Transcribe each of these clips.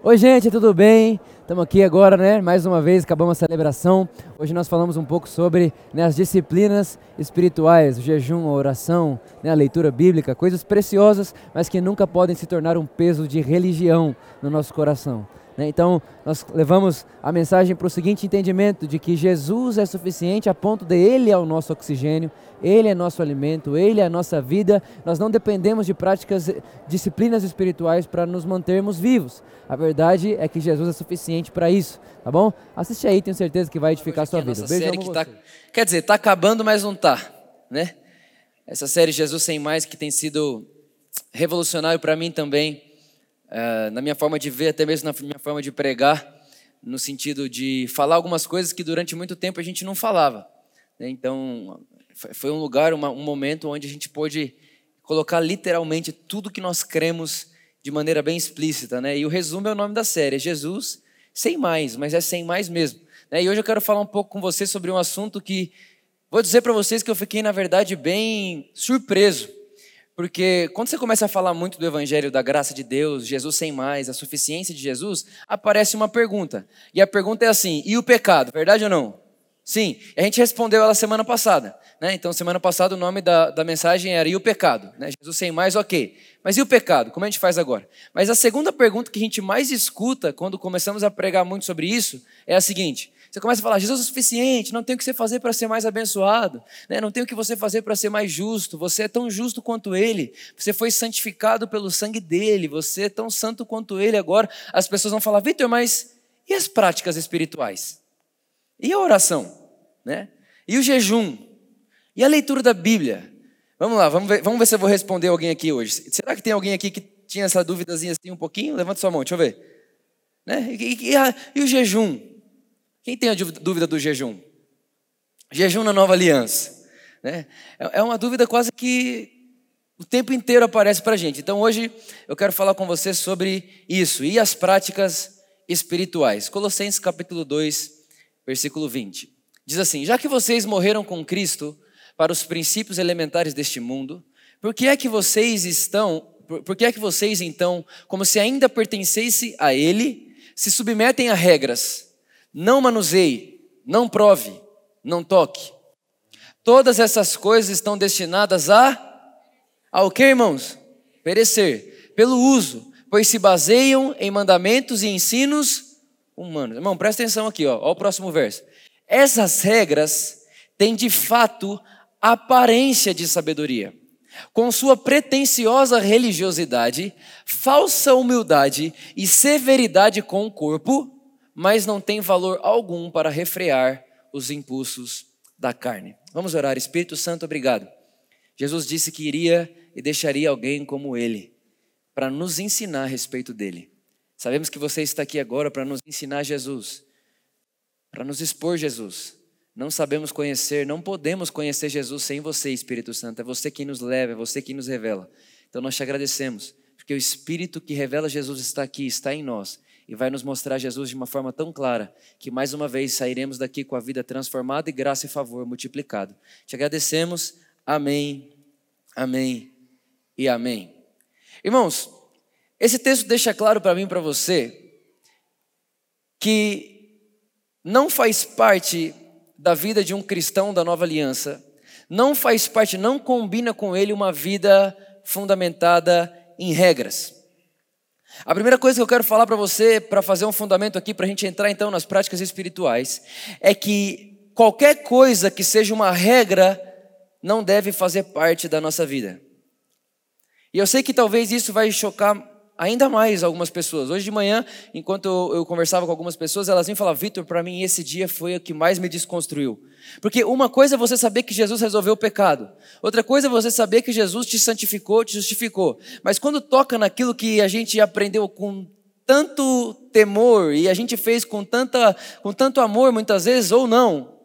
Oi, gente, tudo bem? Estamos aqui agora, né? Mais uma vez, acabamos a celebração. Hoje nós falamos um pouco sobre né, as disciplinas espirituais, o jejum, a oração, né, a leitura bíblica, coisas preciosas, mas que nunca podem se tornar um peso de religião no nosso coração. Né? Então, nós levamos a mensagem para o seguinte entendimento: de que Jesus é suficiente a ponto de Ele é o nosso oxigênio, Ele é nosso alimento, Ele é a nossa vida. Nós não dependemos de práticas, disciplinas espirituais para nos mantermos vivos. A verdade é que Jesus é suficiente para isso, tá bom? Assiste aí, tenho certeza que vai edificar a sua vida. Beijo série que tá, quer dizer, está acabando, mas não está, né? Essa série Jesus Sem Mais que tem sido revolucionário para mim também uh, na minha forma de ver, até mesmo na minha forma de pregar, no sentido de falar algumas coisas que durante muito tempo a gente não falava. Né? Então, foi um lugar, um momento onde a gente pôde colocar literalmente tudo que nós cremos de maneira bem explícita. Né? E o resumo é o nome da série: é Jesus sem mais, mas é sem mais mesmo. Né? E hoje eu quero falar um pouco com vocês sobre um assunto que vou dizer para vocês que eu fiquei, na verdade, bem surpreso porque quando você começa a falar muito do Evangelho, da graça de Deus, Jesus sem mais, a suficiência de Jesus, aparece uma pergunta. E a pergunta é assim: e o pecado? Verdade ou não? Sim. A gente respondeu ela semana passada. Né? Então, semana passada o nome da, da mensagem era: e o pecado? Né? Jesus sem mais, ok. Mas e o pecado? Como a gente faz agora? Mas a segunda pergunta que a gente mais escuta quando começamos a pregar muito sobre isso é a seguinte: você começa a falar, Jesus é suficiente, não tem o que você fazer para ser mais abençoado, né? não tem o que você fazer para ser mais justo, você é tão justo quanto Ele, você foi santificado pelo sangue dEle, você é tão santo quanto Ele. Agora as pessoas vão falar, Vitor, mas e as práticas espirituais? E a oração? Né? E o jejum? E a leitura da Bíblia? Vamos lá, vamos ver, vamos ver se eu vou responder alguém aqui hoje. Será que tem alguém aqui que tinha essa dúvidazinha assim um pouquinho? Levanta sua mão, deixa eu ver. Né? E, e, a, e o jejum? Quem tem a dúvida do jejum? Jejum na nova aliança. Né? É, é uma dúvida quase que o tempo inteiro aparece para a gente. Então hoje eu quero falar com você sobre isso e as práticas espirituais. Colossenses capítulo 2, versículo 20. Diz assim: Já que vocês morreram com Cristo para os princípios elementares deste mundo, por que é que vocês estão, por que é que vocês então, como se ainda pertencesse a Ele, se submetem a regras? Não manuseie, não prove, não toque. Todas essas coisas estão destinadas a ao que, irmãos? Perecer, pelo uso, pois se baseiam em mandamentos e ensinos humanos. Irmão, presta atenção aqui, ó, ó o próximo verso. Essas regras têm de fato aparência de sabedoria. Com sua pretensiosa religiosidade, falsa humildade e severidade com o corpo, mas não tem valor algum para refrear os impulsos da carne. Vamos orar. Espírito Santo, obrigado. Jesus disse que iria e deixaria alguém como ele para nos ensinar a respeito dele. Sabemos que você está aqui agora para nos ensinar Jesus, para nos expor Jesus. Não sabemos conhecer, não podemos conhecer Jesus sem você, Espírito Santo. É você quem nos leva, é você quem nos revela. Então nós te agradecemos, porque o Espírito que revela Jesus está aqui, está em nós e vai nos mostrar Jesus de uma forma tão clara que mais uma vez sairemos daqui com a vida transformada e graça e favor multiplicado. Te agradecemos. Amém. Amém e amém. Irmãos, esse texto deixa claro para mim e para você que não faz parte da vida de um cristão da nova aliança, não faz parte, não combina com ele uma vida fundamentada em regras. A primeira coisa que eu quero falar para você, para fazer um fundamento aqui, para a gente entrar então nas práticas espirituais, é que qualquer coisa que seja uma regra não deve fazer parte da nossa vida. E eu sei que talvez isso vai chocar ainda mais algumas pessoas. Hoje de manhã, enquanto eu conversava com algumas pessoas, elas vinham falar: Vitor, para mim esse dia foi o que mais me desconstruiu. Porque uma coisa é você saber que Jesus resolveu o pecado, outra coisa é você saber que Jesus te santificou, te justificou. Mas quando toca naquilo que a gente aprendeu com tanto temor e a gente fez com, tanta, com tanto amor muitas vezes, ou não,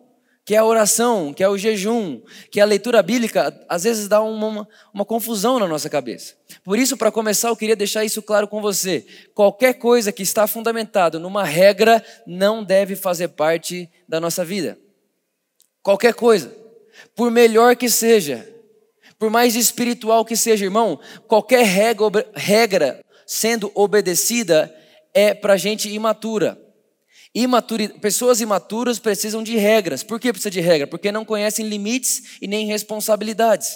que é a oração, que é o jejum, que é a leitura bíblica, às vezes dá uma, uma confusão na nossa cabeça. Por isso, para começar, eu queria deixar isso claro com você. Qualquer coisa que está fundamentado numa regra não deve fazer parte da nossa vida. Qualquer coisa. Por melhor que seja, por mais espiritual que seja, irmão, qualquer regra, regra sendo obedecida é para gente imatura. Imaturi... Pessoas imaturas precisam de regras. Por que precisa de regra? Porque não conhecem limites e nem responsabilidades.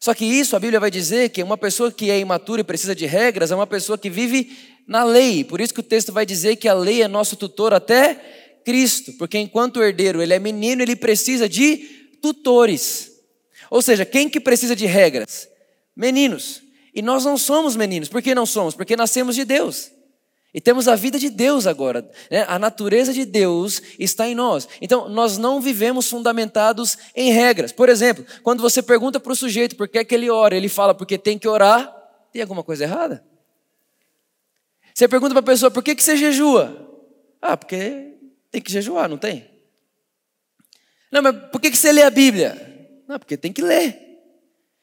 Só que isso a Bíblia vai dizer que uma pessoa que é imatura e precisa de regras é uma pessoa que vive na lei. Por isso que o texto vai dizer que a lei é nosso tutor até Cristo, porque enquanto o herdeiro ele é menino, ele precisa de tutores. Ou seja, quem que precisa de regras? Meninos. E nós não somos meninos. Por que não somos? Porque nascemos de Deus. E temos a vida de Deus agora. Né? A natureza de Deus está em nós. Então, nós não vivemos fundamentados em regras. Por exemplo, quando você pergunta para o sujeito por que, é que ele ora, ele fala porque tem que orar, tem alguma coisa errada? Você pergunta para a pessoa por que, que você jejua? Ah, porque tem que jejuar, não tem? Não, mas por que, que você lê a Bíblia? Não, porque tem que ler.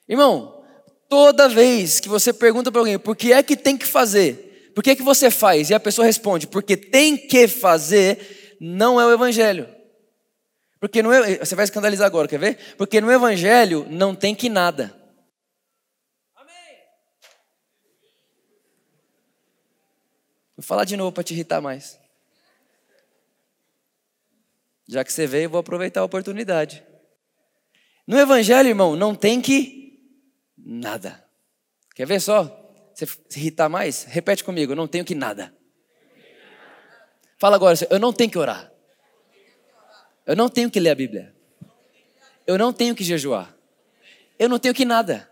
Irmão, toda vez que você pergunta para alguém por que é que tem que fazer, por que, que você faz? E a pessoa responde, porque tem que fazer, não é o Evangelho. Porque no, você vai escandalizar agora, quer ver? Porque no Evangelho não tem que nada. Amém. Vou falar de novo para te irritar mais. Já que você veio, vou aproveitar a oportunidade. No Evangelho, irmão, não tem que nada. Quer ver só? Você se irritar mais? Repete comigo, eu não tenho que nada. Fala agora, eu não tenho que orar. Eu não tenho que ler a Bíblia. Eu não tenho que jejuar. Eu não tenho que nada.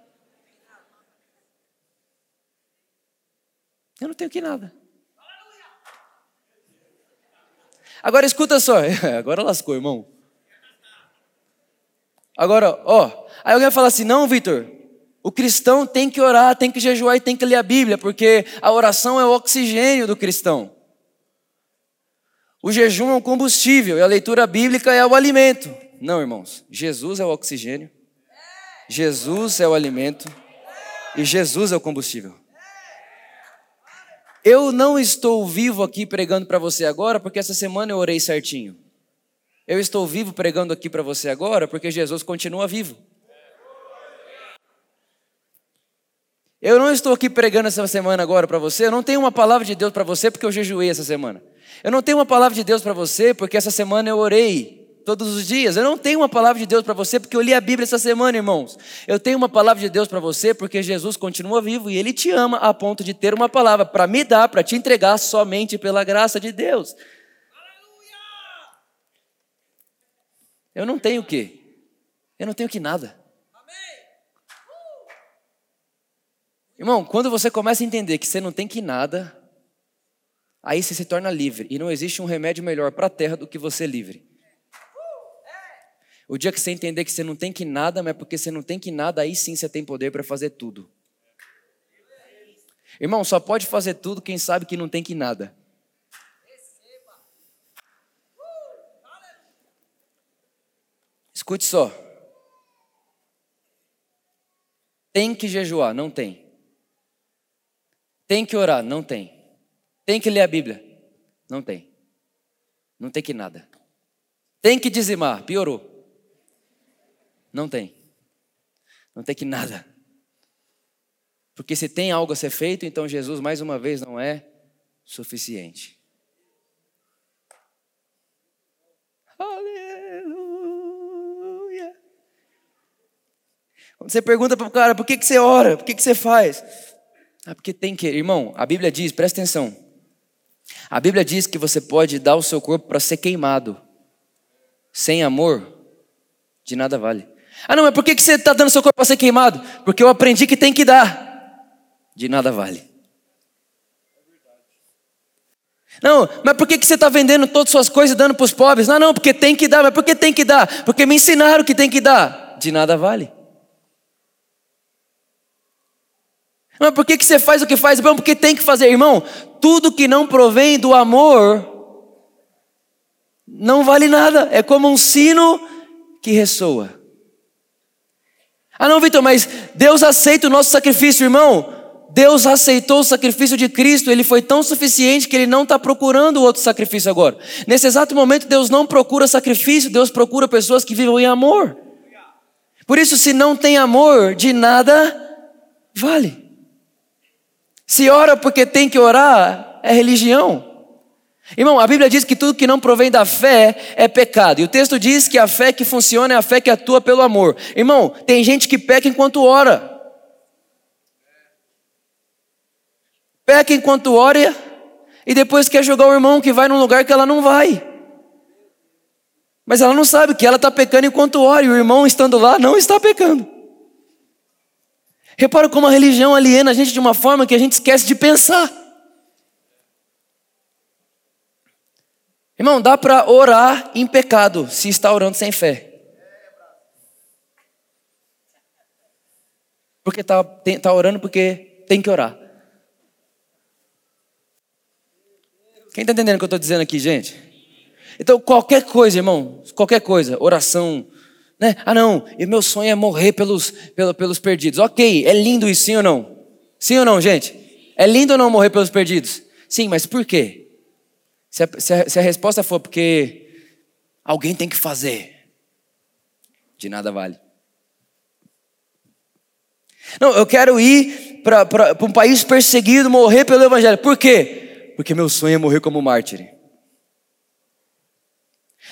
Eu não tenho que nada. Agora escuta só. Agora lascou, irmão. Agora, ó. Aí alguém vai falar assim: não, Vitor, o cristão tem que orar, tem que jejuar e tem que ler a Bíblia, porque a oração é o oxigênio do cristão. O jejum é o combustível e a leitura bíblica é o alimento. Não, irmãos, Jesus é o oxigênio, Jesus é o alimento e Jesus é o combustível. Eu não estou vivo aqui pregando para você agora porque essa semana eu orei certinho. Eu estou vivo pregando aqui para você agora porque Jesus continua vivo. Eu não estou aqui pregando essa semana agora para você, eu não tenho uma palavra de Deus para você porque eu jejuei essa semana. Eu não tenho uma palavra de Deus para você porque essa semana eu orei todos os dias. Eu não tenho uma palavra de Deus para você porque eu li a Bíblia essa semana, irmãos. Eu tenho uma palavra de Deus para você porque Jesus continua vivo e Ele te ama a ponto de ter uma palavra para me dar, para te entregar somente pela graça de Deus. Eu não tenho o quê? Eu não tenho que nada. Irmão, quando você começa a entender que você não tem que nada, aí você se torna livre. E não existe um remédio melhor para a terra do que você livre. O dia que você entender que você não tem que nada, mas porque você não tem que nada, aí sim você tem poder para fazer tudo. Irmão, só pode fazer tudo quem sabe que não tem que nada. Escute só. Tem que jejuar? Não tem. Tem que orar? Não tem. Tem que ler a Bíblia? Não tem. Não tem que nada. Tem que dizimar? Piorou. Não tem. Não tem que nada. Porque se tem algo a ser feito, então Jesus, mais uma vez, não é suficiente. Aleluia. Quando você pergunta para o cara, por que, que você ora? Por que, que você faz? Ah, porque tem que, irmão, a Bíblia diz, presta atenção. A Bíblia diz que você pode dar o seu corpo para ser queimado. Sem amor, de nada vale. Ah, não, mas por que você está dando seu corpo para ser queimado? Porque eu aprendi que tem que dar. De nada vale. Não, mas por que você está vendendo todas as suas coisas e dando para os pobres? Não, não, porque tem que dar. Mas por que tem que dar? Porque me ensinaram que tem que dar. De nada vale. Mas por que, que você faz o que faz? Bom, porque tem que fazer, irmão. Tudo que não provém do amor não vale nada. É como um sino que ressoa. Ah, não, Vitor, mas Deus aceita o nosso sacrifício, irmão. Deus aceitou o sacrifício de Cristo, ele foi tão suficiente que ele não está procurando outro sacrifício agora. Nesse exato momento, Deus não procura sacrifício, Deus procura pessoas que vivam em amor. Por isso, se não tem amor, de nada vale. Se ora porque tem que orar, é religião. Irmão, a Bíblia diz que tudo que não provém da fé é pecado. E o texto diz que a fé que funciona é a fé que atua pelo amor. Irmão, tem gente que peca enquanto ora. Peca enquanto ora e depois quer jogar o irmão que vai num lugar que ela não vai. Mas ela não sabe que ela está pecando enquanto ora e o irmão estando lá não está pecando. Repara como a religião aliena a gente de uma forma que a gente esquece de pensar. Irmão, dá para orar em pecado se está orando sem fé. Porque está tá orando porque tem que orar. Quem está entendendo o que eu estou dizendo aqui, gente? Então, qualquer coisa, irmão, qualquer coisa, oração, né? Ah, não, e meu sonho é morrer pelos, pelos, pelos perdidos. Ok, é lindo isso, sim ou não? Sim ou não, gente? É lindo ou não morrer pelos perdidos? Sim, mas por quê? Se a, se, a, se a, resposta for porque alguém tem que fazer, de nada vale. Não, eu quero ir para um país perseguido, morrer pelo Evangelho. Por quê? Porque meu sonho é morrer como mártir.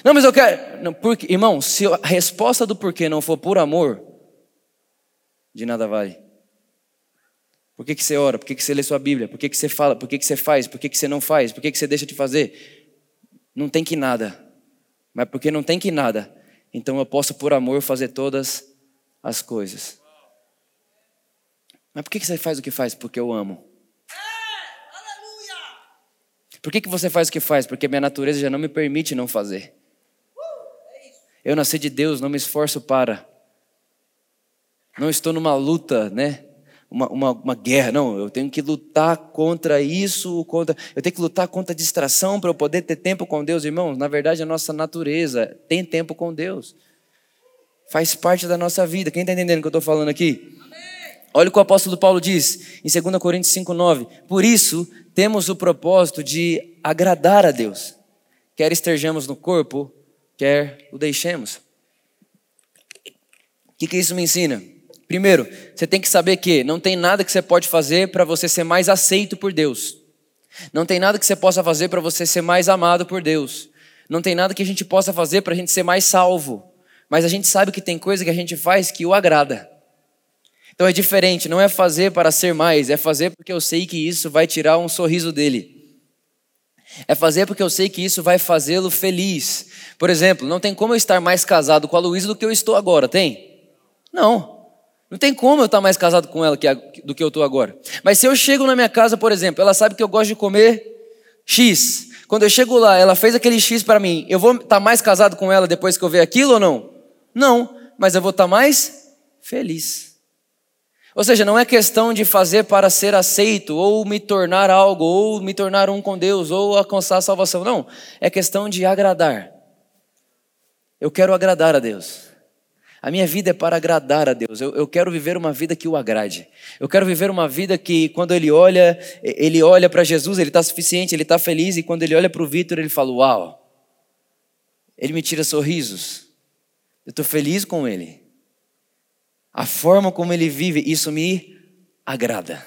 Não, mas eu quero. Não, porque, irmão, se a resposta do porquê não for por amor, de nada vale. Por que, que você ora? Por que, que você lê sua Bíblia? Por que, que você fala? Por que, que você faz? Por que, que você não faz? Por que, que você deixa de fazer? Não tem que nada. Mas porque não tem que nada, então eu posso, por amor, fazer todas as coisas. Mas por que, que você faz o que faz? Porque eu amo. Por que, que você faz o que faz? Porque minha natureza já não me permite não fazer. Eu nasci de Deus, não me esforço para. Não estou numa luta, né? uma, uma, uma, guerra, não, eu tenho que lutar contra isso, contra, eu tenho que lutar contra a distração para eu poder ter tempo com Deus, irmãos. Na verdade, a nossa natureza tem tempo com Deus, faz parte da nossa vida. Quem está entendendo o que eu estou falando aqui? Olha o que o apóstolo Paulo diz em 2 Coríntios 5,9: Por isso temos o propósito de agradar a Deus, quer estejamos no corpo, quer o deixemos. O que, que isso me ensina? Primeiro, você tem que saber que não tem nada que você pode fazer para você ser mais aceito por Deus. Não tem nada que você possa fazer para você ser mais amado por Deus. Não tem nada que a gente possa fazer para a gente ser mais salvo. Mas a gente sabe que tem coisa que a gente faz que o agrada. Então é diferente, não é fazer para ser mais, é fazer porque eu sei que isso vai tirar um sorriso dele. É fazer porque eu sei que isso vai fazê-lo feliz. Por exemplo, não tem como eu estar mais casado com a Luísa do que eu estou agora, tem? Não. Não tem como eu estar mais casado com ela do que eu estou agora. Mas se eu chego na minha casa, por exemplo, ela sabe que eu gosto de comer X. Quando eu chego lá, ela fez aquele X para mim. Eu vou estar mais casado com ela depois que eu ver aquilo ou não? Não, mas eu vou estar mais feliz. Ou seja, não é questão de fazer para ser aceito, ou me tornar algo, ou me tornar um com Deus, ou alcançar a salvação. Não, é questão de agradar. Eu quero agradar a Deus. A minha vida é para agradar a Deus. Eu, eu, quero viver uma vida que o agrade. Eu quero viver uma vida que, quando ele olha, ele olha para Jesus, ele está suficiente, ele está feliz, e quando ele olha para o Vitor, ele fala: Uau! Ele me tira sorrisos. Eu estou feliz com ele. A forma como ele vive, isso me agrada.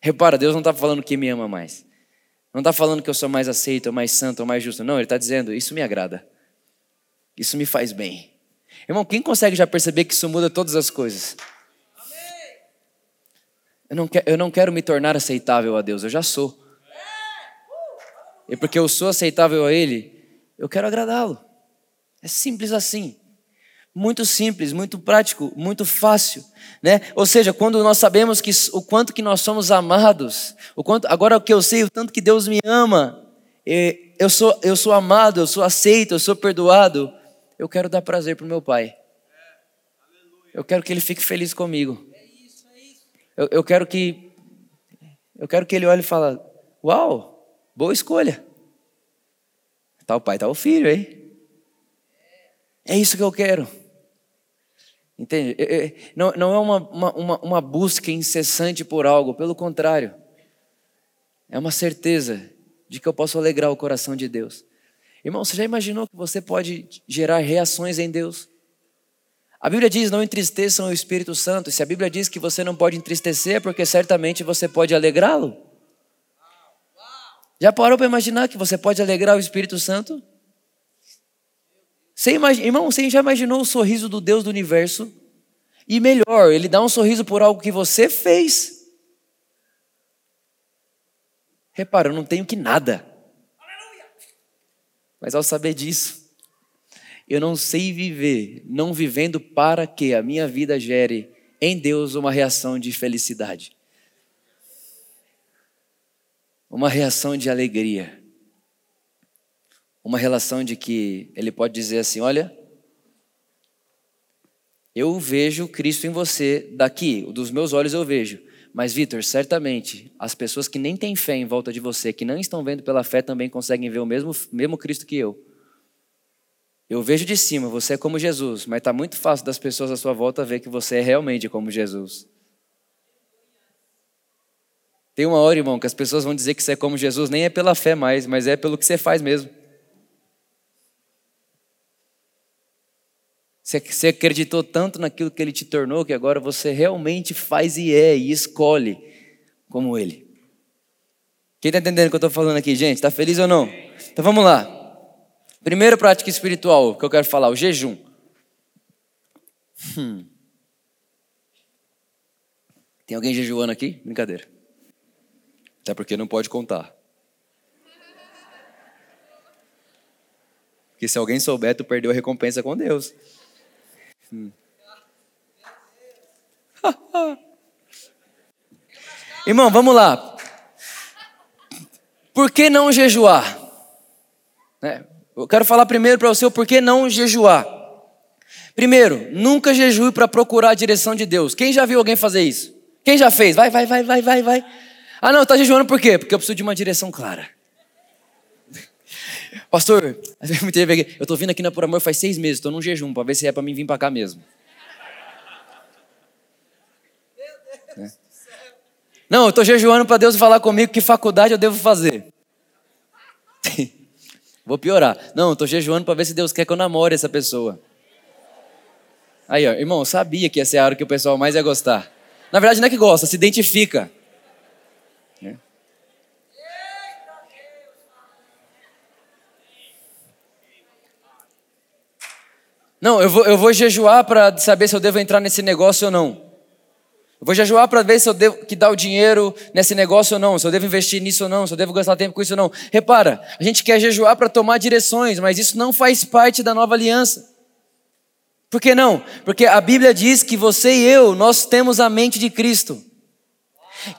Repara, Deus não está falando que me ama mais. Não está falando que eu sou mais aceito, ou mais santo, ou mais justo. Não, Ele está dizendo: Isso me agrada. Isso me faz bem. Irmão, quem consegue já perceber que isso muda todas as coisas? Eu não, quero, eu não quero me tornar aceitável a Deus, eu já sou. E porque eu sou aceitável a Ele, eu quero agradá-lo. É simples assim. Muito simples, muito prático, muito fácil, né? Ou seja, quando nós sabemos que o quanto que nós somos amados, o quanto agora que eu sei, o tanto que Deus me ama, eu sou eu sou amado, eu sou aceito, eu sou perdoado, eu quero dar prazer para o meu pai. Eu quero que ele fique feliz comigo. Eu, eu quero que eu quero que ele olhe e fale: Uau, boa escolha. Tá o pai, tá o filho, aí. É isso que eu quero. Entende? Não, não é uma, uma, uma busca incessante por algo, pelo contrário. É uma certeza de que eu posso alegrar o coração de Deus. Irmão, você já imaginou que você pode gerar reações em Deus? A Bíblia diz: não entristeçam o Espírito Santo. E se a Bíblia diz que você não pode entristecer, é porque certamente você pode alegrá-lo. Já parou para imaginar que você pode alegrar o Espírito Santo? Você imagina, irmão, você já imaginou o sorriso do Deus do universo? E melhor, ele dá um sorriso por algo que você fez. Repara, eu não tenho que nada. Mas ao saber disso, eu não sei viver não vivendo para que a minha vida gere em Deus uma reação de felicidade, uma reação de alegria, uma relação de que Ele pode dizer assim: olha, eu vejo Cristo em você daqui, dos meus olhos eu vejo. Mas, Vitor, certamente as pessoas que nem têm fé em volta de você, que não estão vendo pela fé, também conseguem ver o mesmo, mesmo Cristo que eu. Eu vejo de cima, você é como Jesus, mas está muito fácil das pessoas à sua volta ver que você é realmente como Jesus. Tem uma hora, irmão, que as pessoas vão dizer que você é como Jesus, nem é pela fé mais, mas é pelo que você faz mesmo. Você acreditou tanto naquilo que ele te tornou que agora você realmente faz e é e escolhe como ele. Quem está entendendo o que eu estou falando aqui, gente? Está feliz ou não? Então vamos lá. Primeira prática espiritual que eu quero falar, o jejum. Hum. Tem alguém jejuando aqui? Brincadeira. Até porque não pode contar. Porque se alguém souber, tu perdeu a recompensa com Deus. Hum. Irmão, vamos lá. Por que não jejuar? É, eu quero falar primeiro para você o porquê não jejuar. Primeiro, nunca jejue para procurar a direção de Deus. Quem já viu alguém fazer isso? Quem já fez? Vai, vai, vai, vai, vai, vai. Ah, não, está jejuando por quê? Porque eu preciso de uma direção clara. Pastor, eu estou vindo aqui na Por Amor faz seis meses, estou num jejum para ver se é para mim vir para cá mesmo. É. Não, eu estou jejuando para Deus falar comigo que faculdade eu devo fazer. Vou piorar. Não, eu estou jejuando para ver se Deus quer que eu namore essa pessoa. Aí, ó, irmão, eu sabia que ia ser a hora que o pessoal mais ia gostar. Na verdade, não é que gosta, se identifica. Não, eu vou, eu vou jejuar para saber se eu devo entrar nesse negócio ou não. Eu vou jejuar para ver se eu devo que dar o dinheiro nesse negócio ou não, se eu devo investir nisso ou não, se eu devo gastar tempo com isso ou não. Repara, a gente quer jejuar para tomar direções, mas isso não faz parte da nova aliança. Por que não? Porque a Bíblia diz que você e eu, nós temos a mente de Cristo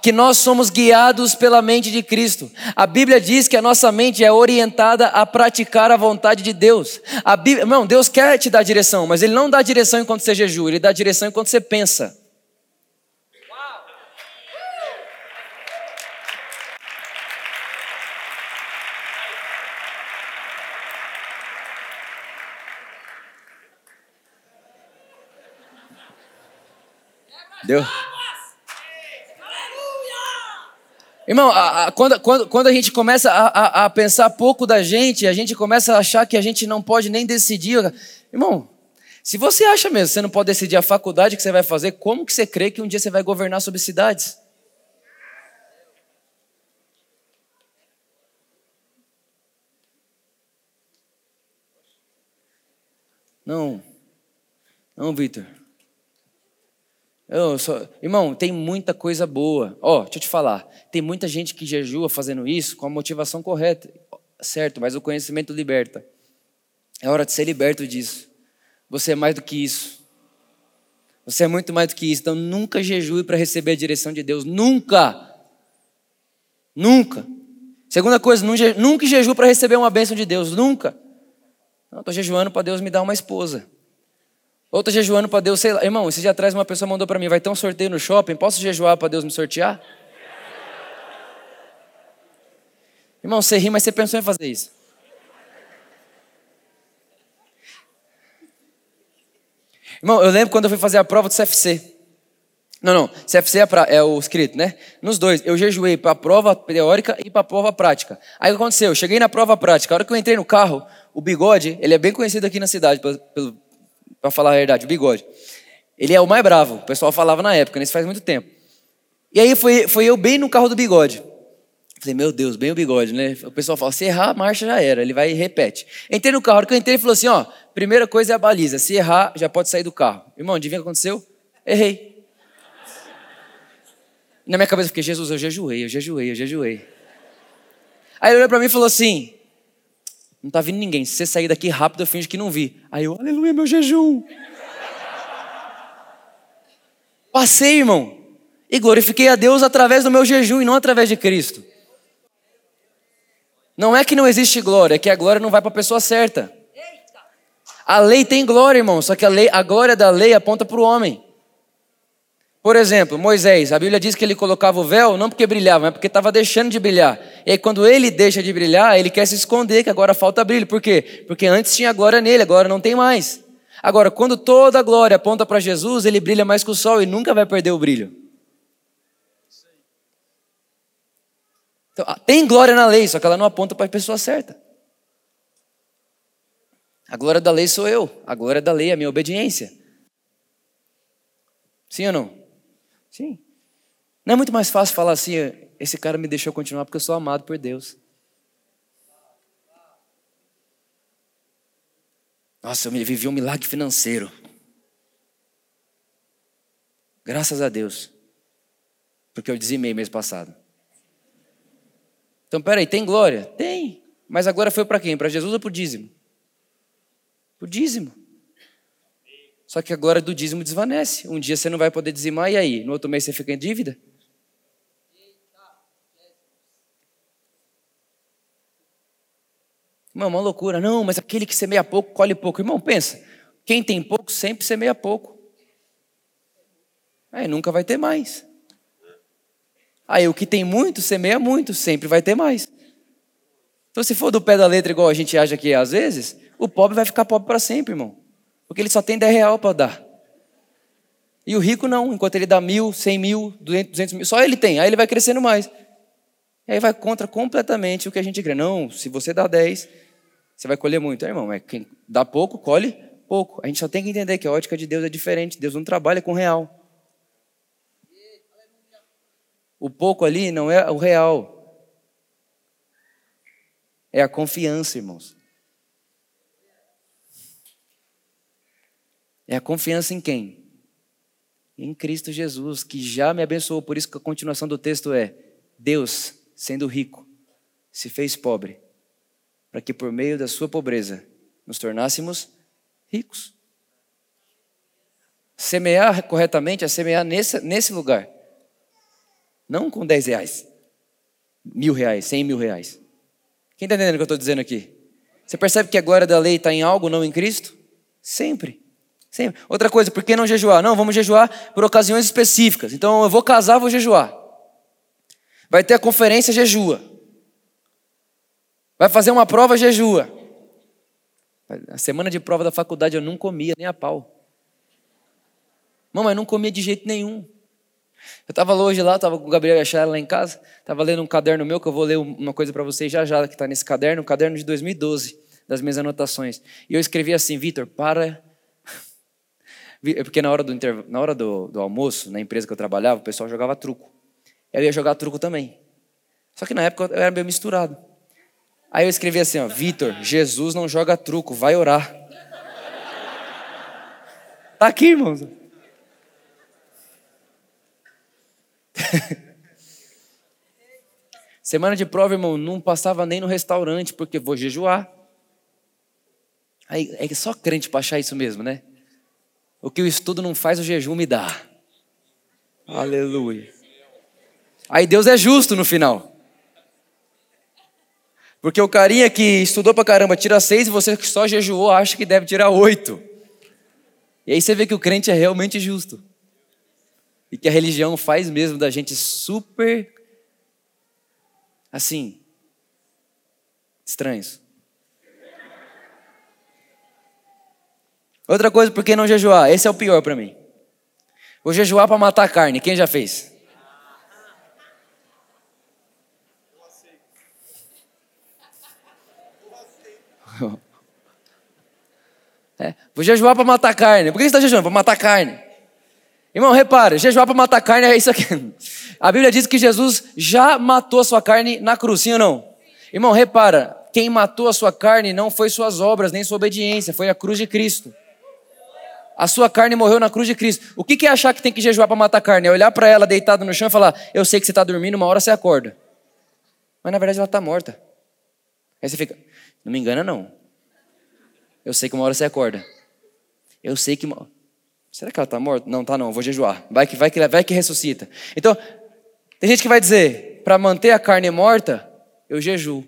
que nós somos guiados pela mente de Cristo. A Bíblia diz que a nossa mente é orientada a praticar a vontade de Deus. A Bíblia, não, Deus quer te dar direção, mas Ele não dá direção enquanto você jejua, Ele dá direção enquanto você pensa. Deu? Irmão, a, a, quando, quando, quando a gente começa a, a, pensar pouco da gente, a gente começa a achar que a gente não pode nem decidir. Irmão, se você acha mesmo que você não pode decidir a faculdade que você vai fazer, como que você crê que um dia você vai governar sobre cidades? Não, não, Vitor. Só... Irmão, tem muita coisa boa. Ó, oh, deixa eu te falar. Tem muita gente que jejua fazendo isso com a motivação correta. Certo, mas o conhecimento liberta. É hora de ser liberto disso. Você é mais do que isso. Você é muito mais do que isso. Então nunca jejue para receber a direção de Deus. Nunca. Nunca. Segunda coisa, nunca jejue para receber uma bênção de Deus. Nunca. Não, estou jejuando para Deus me dar uma esposa. Ou estou jejuando para Deus, sei lá. Irmão, esse dia atrás uma pessoa mandou para mim, vai ter um sorteio no shopping, posso jejuar para Deus me sortear? Irmão, você ri, mas você pensou em fazer isso. Irmão, eu lembro quando eu fui fazer a prova do CFC. Não, não, CFC é, pra, é o escrito, né? Nos dois, eu jejuei para a prova teórica e para a prova prática. Aí o que aconteceu? Eu cheguei na prova prática, a hora que eu entrei no carro, o bigode, ele é bem conhecido aqui na cidade, pelo, pelo para falar a verdade, o bigode. Ele é o mais bravo, o pessoal falava na época, isso faz muito tempo. E aí foi, foi eu bem no carro do bigode. Falei, meu Deus, bem o bigode, né? O pessoal fala, se errar, a marcha já era. Ele vai e repete. Entrei no carro, a hora que eu entrei, ele falou assim, ó, primeira coisa é a baliza. Se errar, já pode sair do carro. Irmão, adivinha o que aconteceu? Errei. Na minha cabeça eu fiquei, Jesus, eu jejuei, eu jejuei, eu jejuei. Aí ele olhou pra mim e falou assim, não tá vindo ninguém. Se você sair daqui rápido, eu finge que não vi. Aí eu, aleluia, meu jejum. Passei, irmão. E glorifiquei a Deus através do meu jejum e não através de Cristo. Não é que não existe glória, é que a glória não vai para a pessoa certa. A lei tem glória, irmão, só que a, lei, a glória da lei aponta para o homem. Por exemplo, Moisés, a Bíblia diz que ele colocava o véu não porque brilhava, mas porque estava deixando de brilhar. E aí, quando ele deixa de brilhar, ele quer se esconder, que agora falta brilho. Por quê? Porque antes tinha glória nele, agora não tem mais. Agora, quando toda a glória aponta para Jesus, ele brilha mais que o sol e nunca vai perder o brilho. Então, ah, tem glória na lei, só que ela não aponta para a pessoa certa. A glória da lei sou eu, a glória da lei é a minha obediência. Sim ou não? Sim. Não é muito mais fácil falar assim, esse cara me deixou continuar porque eu sou amado por Deus. Nossa, eu vivi um milagre financeiro. Graças a Deus. Porque eu dizimei mês passado. Então, peraí, tem glória? Tem. Mas agora foi para quem? Para Jesus ou para o dízimo? Para o dízimo. Só que a glória do dízimo desvanece. Um dia você não vai poder dizimar, e aí? No outro mês você fica em dívida? Irmão, uma loucura. Não, mas aquele que semeia pouco, colhe pouco. Irmão, pensa. Quem tem pouco, sempre semeia pouco. Aí nunca vai ter mais. Aí o que tem muito, semeia muito, sempre vai ter mais. Então, se for do pé da letra, igual a gente acha que é às vezes, o pobre vai ficar pobre para sempre, irmão. Porque ele só tem 10 real para dar. E o rico não, enquanto ele dá mil, cem mil, duzentos mil, só ele tem, aí ele vai crescendo mais. E aí vai contra completamente o que a gente crê. Não, se você dá 10, você vai colher muito. É, irmão, é quem dá pouco, colhe pouco. A gente só tem que entender que a ótica de Deus é diferente. Deus não trabalha com real. O pouco ali não é o real. É a confiança, irmãos. É a confiança em quem? Em Cristo Jesus, que já me abençoou. Por isso que a continuação do texto é: Deus, sendo rico, se fez pobre, para que por meio da sua pobreza nos tornássemos ricos. Semear corretamente é semear nesse, nesse lugar. Não com 10 reais, mil reais, 100 mil reais. Quem está entendendo o que eu estou dizendo aqui? Você percebe que a glória da lei está em algo, não em Cristo? Sempre. Sempre. Outra coisa, por que não jejuar? Não, vamos jejuar por ocasiões específicas. Então eu vou casar, vou jejuar. Vai ter a conferência, jejua. Vai fazer uma prova, jejua. A semana de prova da faculdade eu não comia nem a pau. Mamãe, não comia de jeito nenhum. Eu estava hoje lá, estava com o Gabriel e a Chara lá em casa, estava lendo um caderno meu, que eu vou ler uma coisa para vocês já já, que está nesse caderno, um caderno de 2012, das minhas anotações. E eu escrevi assim, Vitor, para... Porque na hora, do, na hora do, do almoço, na empresa que eu trabalhava, o pessoal jogava truco. Eu ia jogar truco também. Só que na época eu era meio misturado. Aí eu escrevi assim, ó, Vitor, Jesus não joga truco, vai orar. Tá aqui, irmãos. Semana de prova, irmão, não passava nem no restaurante, porque vou jejuar. Aí, é só crente para achar isso mesmo, né? O que o estudo não faz, o jejum me dá. Aleluia. Aí Deus é justo no final. Porque o carinha que estudou pra caramba tira seis e você que só jejuou acha que deve tirar oito. E aí você vê que o crente é realmente justo e que a religião faz mesmo da gente super assim estranhos. Outra coisa, por que não jejuar? Esse é o pior para mim. Vou jejuar para matar carne. Quem já fez? É, vou jejuar para matar carne. Por que você está jejuando? Para matar carne. Irmão, repara, jejuar para matar carne é isso aqui. A Bíblia diz que Jesus já matou a sua carne na cruz, sim ou não? Irmão, repara, quem matou a sua carne não foi suas obras, nem sua obediência, foi a cruz de Cristo. A sua carne morreu na cruz de Cristo. O que é achar que tem que jejuar para matar carne? É olhar para ela deitada no chão e falar: Eu sei que você está dormindo, uma hora você acorda. Mas na verdade ela está morta. Aí você fica: Não me engana, não. Eu sei que uma hora você acorda. Eu sei que uma... Será que ela está morta? Não, tá não, vou jejuar. Vai que, vai que, vai que ressuscita. Então, tem gente que vai dizer, para manter a carne morta, eu jejuo.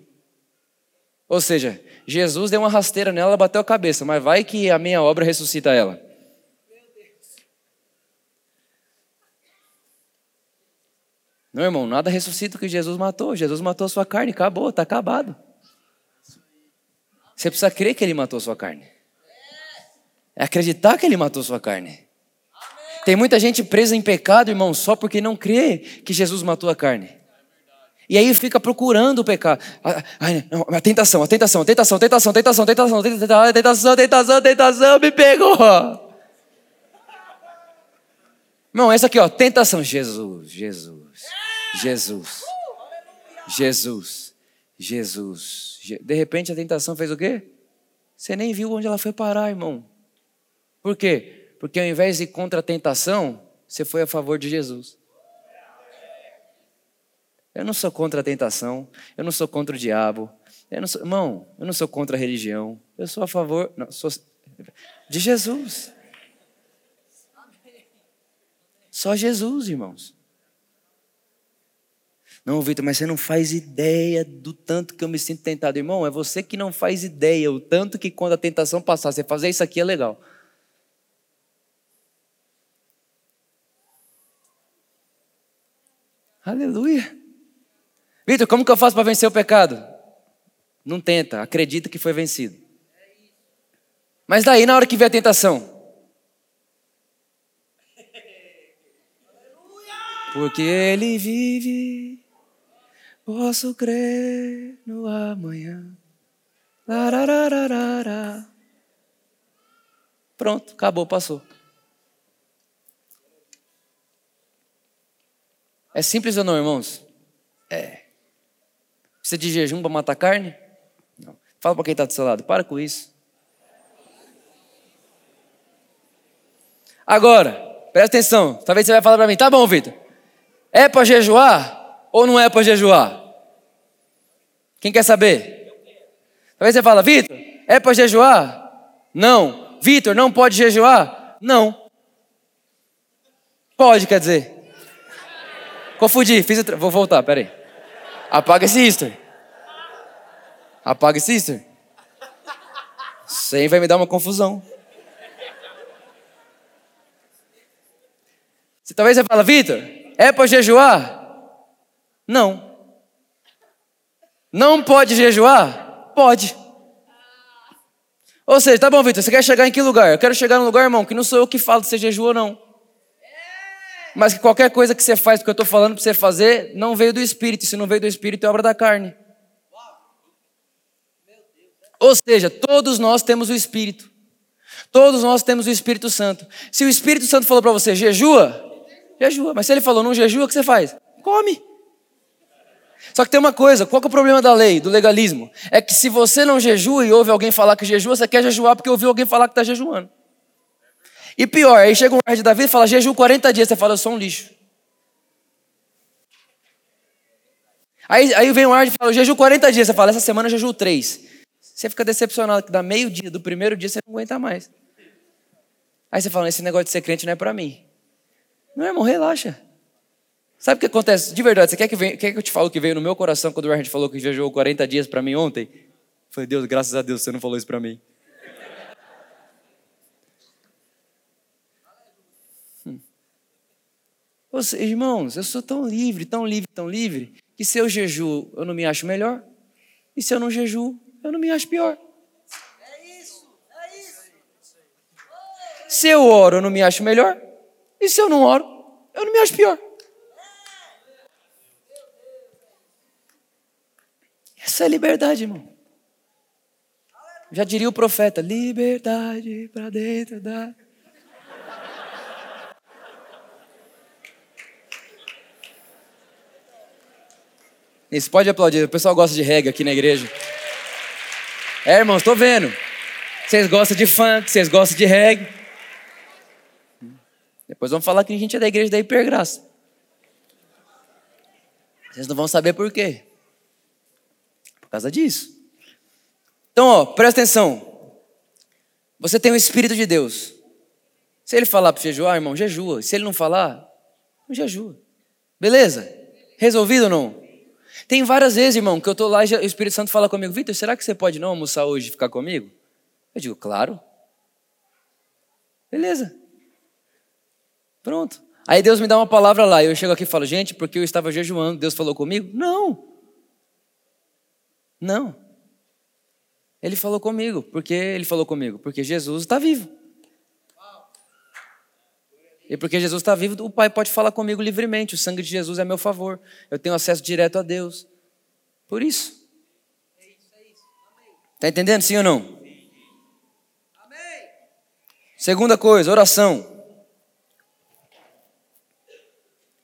Ou seja, Jesus deu uma rasteira nela, ela bateu a cabeça, mas vai que a minha obra ressuscita ela. Não, irmão, nada ressuscita o que Jesus matou. Jesus matou a sua carne, acabou, está acabado. Você precisa crer que ele matou a sua carne. É acreditar que ele matou a sua carne. Tem muita gente presa em pecado, irmão, só porque não crê que Jesus matou a carne. E aí fica procurando o pecado. A tentação, a tentação, a tentação, a tentação, a tentação, a tentação, a tentação, tentação, tentação, tentação, tentação, me pegou. Irmão, essa aqui, ó, tentação. Jesus, Jesus. Jesus, Jesus, Jesus. De repente a tentação fez o quê? Você nem viu onde ela foi parar, irmão. Por quê? Porque ao invés de contra a tentação, você foi a favor de Jesus. Eu não sou contra a tentação, eu não sou contra o diabo, eu não sou, irmão, eu não sou contra a religião, eu sou a favor não, sou, de Jesus. Só Jesus, irmãos. Não, Vitor, mas você não faz ideia do tanto que eu me sinto tentado. Irmão, é você que não faz ideia, o tanto que quando a tentação passar, você fazer isso aqui é legal. Aleluia. Vitor, como que eu faço para vencer o pecado? Não tenta, acredita que foi vencido. Mas daí, na hora que vem a tentação, porque Ele vive, posso crer no amanhã. Pronto, acabou, passou. É simples ou não, irmãos? É. Precisa de jejum para matar carne? Não. Fala para quem está do seu lado, para com isso. Agora, presta atenção. Talvez você vai falar para mim, tá bom, Vitor. É para jejuar ou não é para jejuar? Quem quer saber? Talvez você fala, Vitor, é para jejuar? Não. Vitor, não pode jejuar? Não. Pode, quer dizer. Confundi, fiz o tra... Vou voltar, peraí. Apaga esse history. Apaga esse history. Isso aí vai me dar uma confusão. Se talvez você fala, Vitor, é para jejuar? Não. Não pode jejuar? Pode. Ou seja, tá bom, Vitor, você quer chegar em que lugar? Eu quero chegar num lugar, irmão, que não sou eu que falo se você jejua ou não mas que qualquer coisa que você faz, porque eu estou falando para você fazer, não veio do Espírito. Se não veio do Espírito, é obra da carne. Ou seja, todos nós temos o Espírito. Todos nós temos o Espírito Santo. Se o Espírito Santo falou para você, jejua, jejua. Mas se ele falou, não jejua, o que você faz? Come. Só que tem uma coisa, qual é o problema da lei, do legalismo? É que se você não jejua e ouve alguém falar que jejua, você quer jejuar porque ouviu alguém falar que está jejuando. E pior, aí chega um ar de Davi e fala, jejum 40 dias. Você fala, eu sou um lixo. Aí, aí vem um ar e fala, jejum 40 dias. Você fala, essa semana eu jejuo 3. Você fica decepcionado que dá meio dia, do primeiro dia você não aguenta mais. Aí você fala, esse negócio de ser crente não é para mim. Não, irmão, relaxa. Sabe o que acontece? De verdade, você quer que, venha, quer que eu te falo que veio no meu coração quando o Erhard falou que jejuou 40 dias para mim ontem? Eu falei, Deus, graças a Deus você não falou isso para mim. Seja, irmãos, eu sou tão livre, tão livre, tão livre, que se eu jejuo, eu não me acho melhor. E se eu não jejuo, eu não me acho pior. É isso, é isso. Se eu oro, eu não me acho melhor. E se eu não oro, eu não me acho pior. Essa é liberdade, irmão. Já diria o profeta: liberdade para dentro da. Isso pode aplaudir, o pessoal gosta de reggae aqui na igreja. É, irmãos, estou vendo. Vocês gostam de funk, vocês gostam de reggae. Depois vão falar que a gente é da igreja da hipergraça. Vocês não vão saber por quê. Causa disso. Então, ó, presta atenção. Você tem o Espírito de Deus. Se ele falar para jejuar, irmão, jejua. Se ele não falar, não jejua. Beleza? Resolvido ou não? Tem várias vezes, irmão, que eu estou lá e o Espírito Santo fala comigo, Vitor, será que você pode não almoçar hoje e ficar comigo? Eu digo, claro. Beleza. Pronto. Aí Deus me dá uma palavra lá, eu chego aqui e falo, gente, porque eu estava jejuando, Deus falou comigo? Não. Não. Ele falou comigo. Por que ele falou comigo? Porque Jesus está vivo. E porque Jesus está vivo, o Pai pode falar comigo livremente. O sangue de Jesus é a meu favor. Eu tenho acesso direto a Deus. Por isso. Está entendendo, sim ou não? Segunda coisa, oração.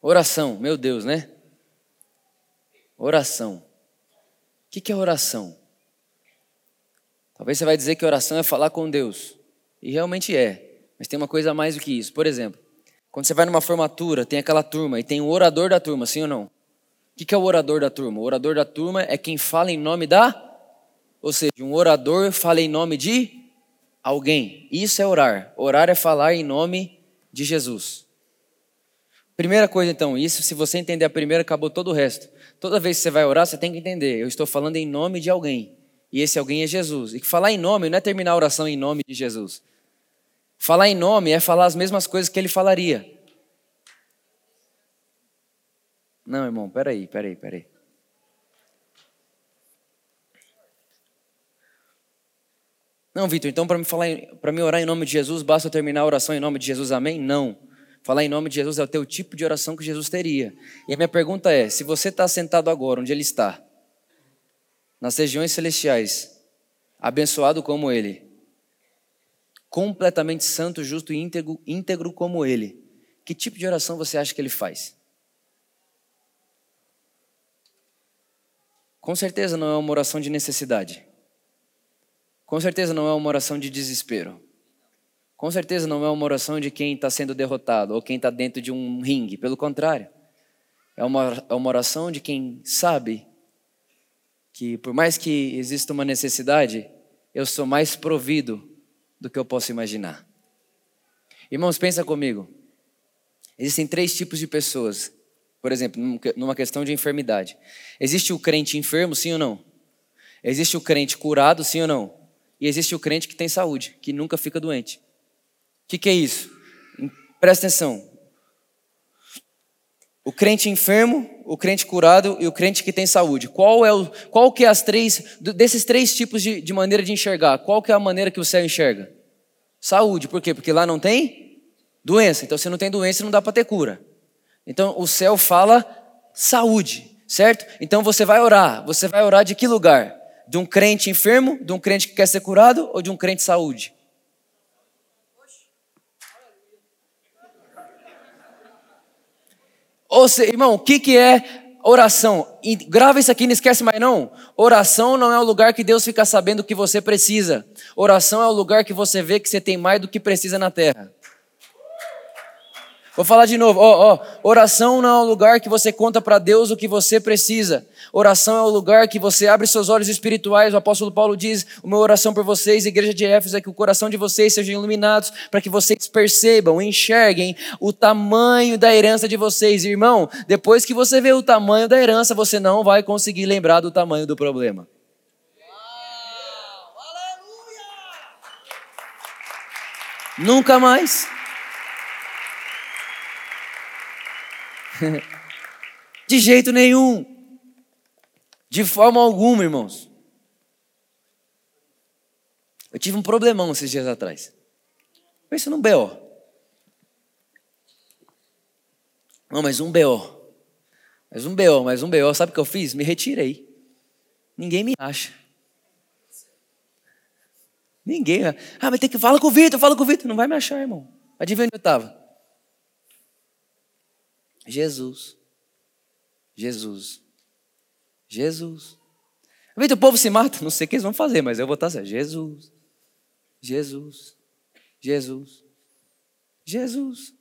Oração, meu Deus, né? Oração. O que é oração? Talvez você vai dizer que oração é falar com Deus. E realmente é. Mas tem uma coisa a mais do que isso. Por exemplo, quando você vai numa formatura, tem aquela turma e tem o orador da turma, sim ou não? O que é o orador da turma? O orador da turma é quem fala em nome da. Ou seja, um orador fala em nome de alguém. Isso é orar. Orar é falar em nome de Jesus. Primeira coisa, então, isso, se você entender a primeira, acabou todo o resto. Toda vez que você vai orar, você tem que entender: eu estou falando em nome de alguém. E esse alguém é Jesus. E falar em nome não é terminar a oração em nome de Jesus. Falar em nome é falar as mesmas coisas que ele falaria. Não, irmão, peraí, peraí, peraí. Não, Vitor, então para me falar, para me orar em nome de Jesus, basta eu terminar a oração em nome de Jesus, amém? Não. Falar em nome de Jesus é o teu tipo de oração que Jesus teria. E a minha pergunta é: se você está sentado agora, onde Ele está, nas regiões celestiais, abençoado como Ele, completamente santo, justo e íntegro, íntegro como Ele, que tipo de oração você acha que Ele faz? Com certeza não é uma oração de necessidade. Com certeza não é uma oração de desespero. Com certeza não é uma oração de quem está sendo derrotado ou quem está dentro de um ringue. Pelo contrário, é uma, é uma oração de quem sabe que, por mais que exista uma necessidade, eu sou mais provido do que eu posso imaginar. Irmãos, pensa comigo. Existem três tipos de pessoas. Por exemplo, numa questão de enfermidade. Existe o crente enfermo, sim ou não? Existe o crente curado, sim ou não? E existe o crente que tem saúde, que nunca fica doente. Que, que é isso? Presta atenção. O crente enfermo, o crente curado e o crente que tem saúde. Qual é o, qual que é as três desses três tipos de, de maneira de enxergar? Qual que é a maneira que o céu enxerga? Saúde. Por quê? Porque lá não tem doença. Então, se não tem doença, não dá para ter cura. Então, o céu fala saúde, certo? Então, você vai orar. Você vai orar de que lugar? De um crente enfermo, de um crente que quer ser curado ou de um crente saúde? Ou seja, irmão, o que, que é oração? Grava isso aqui, não esquece mais não. Oração não é o lugar que Deus fica sabendo o que você precisa. Oração é o lugar que você vê que você tem mais do que precisa na terra. Vou falar de novo, ó, ó, oração não é um lugar que você conta para Deus o que você precisa. Oração é o lugar que você abre seus olhos espirituais. O apóstolo Paulo diz: "O meu oração por vocês, igreja de Éfeso, é que o coração de vocês seja iluminados, para que vocês percebam, enxerguem o tamanho da herança de vocês, irmão. Depois que você vê o tamanho da herança, você não vai conseguir lembrar do tamanho do problema." Nunca mais. De jeito nenhum. De forma alguma, irmãos. Eu tive um problemão esses dias atrás. Pensa num B.O. Não, mas um B.O. Mas um B.O., mas um B.O. Sabe o que eu fiz? Me retirei. Ninguém me acha. Ninguém. Ah, mas tem que falar com o Vitor, fala com o Vitor. Não vai me achar, irmão. Adivinha onde eu estava? Jesus. Jesus. Jesus. Vitor, o povo se mata, não sei o que eles vão fazer, mas eu vou estar assim, Jesus, Jesus, Jesus, Jesus.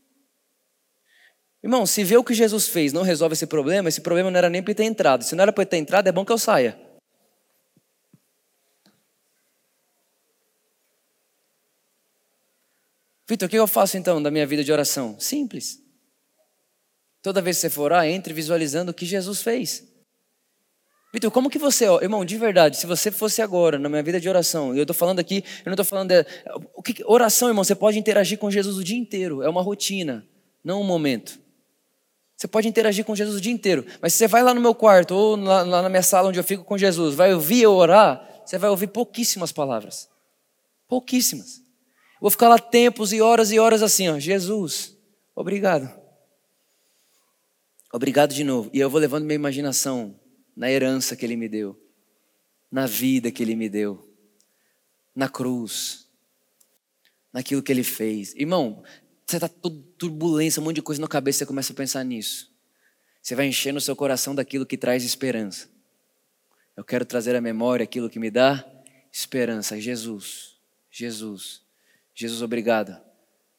Irmão, se ver o que Jesus fez não resolve esse problema, esse problema não era nem para ter entrado. Se não era para ter entrado, é bom que eu saia. Vitor, o que eu faço então da minha vida de oração? Simples. Toda vez que você for orar, entre visualizando o que Jesus fez. Vitor, como que você, irmão, de verdade, se você fosse agora na minha vida de oração, e eu estou falando aqui, eu não estou falando de, o que, oração, irmão, você pode interagir com Jesus o dia inteiro, é uma rotina, não um momento. Você pode interagir com Jesus o dia inteiro. Mas se você vai lá no meu quarto ou lá, lá na minha sala onde eu fico com Jesus, vai ouvir eu orar, você vai ouvir pouquíssimas palavras. Pouquíssimas. vou ficar lá tempos e horas e horas assim, ó. Jesus, obrigado. Obrigado de novo. E eu vou levando minha imaginação na herança que Ele me deu, na vida que Ele me deu, na cruz, naquilo que Ele fez. Irmão, você está tudo turbulência, um monte de coisa na cabeça, você começa a pensar nisso. Você vai encher no seu coração daquilo que traz esperança. Eu quero trazer à memória aquilo que me dá esperança. Jesus, Jesus, Jesus, obrigado.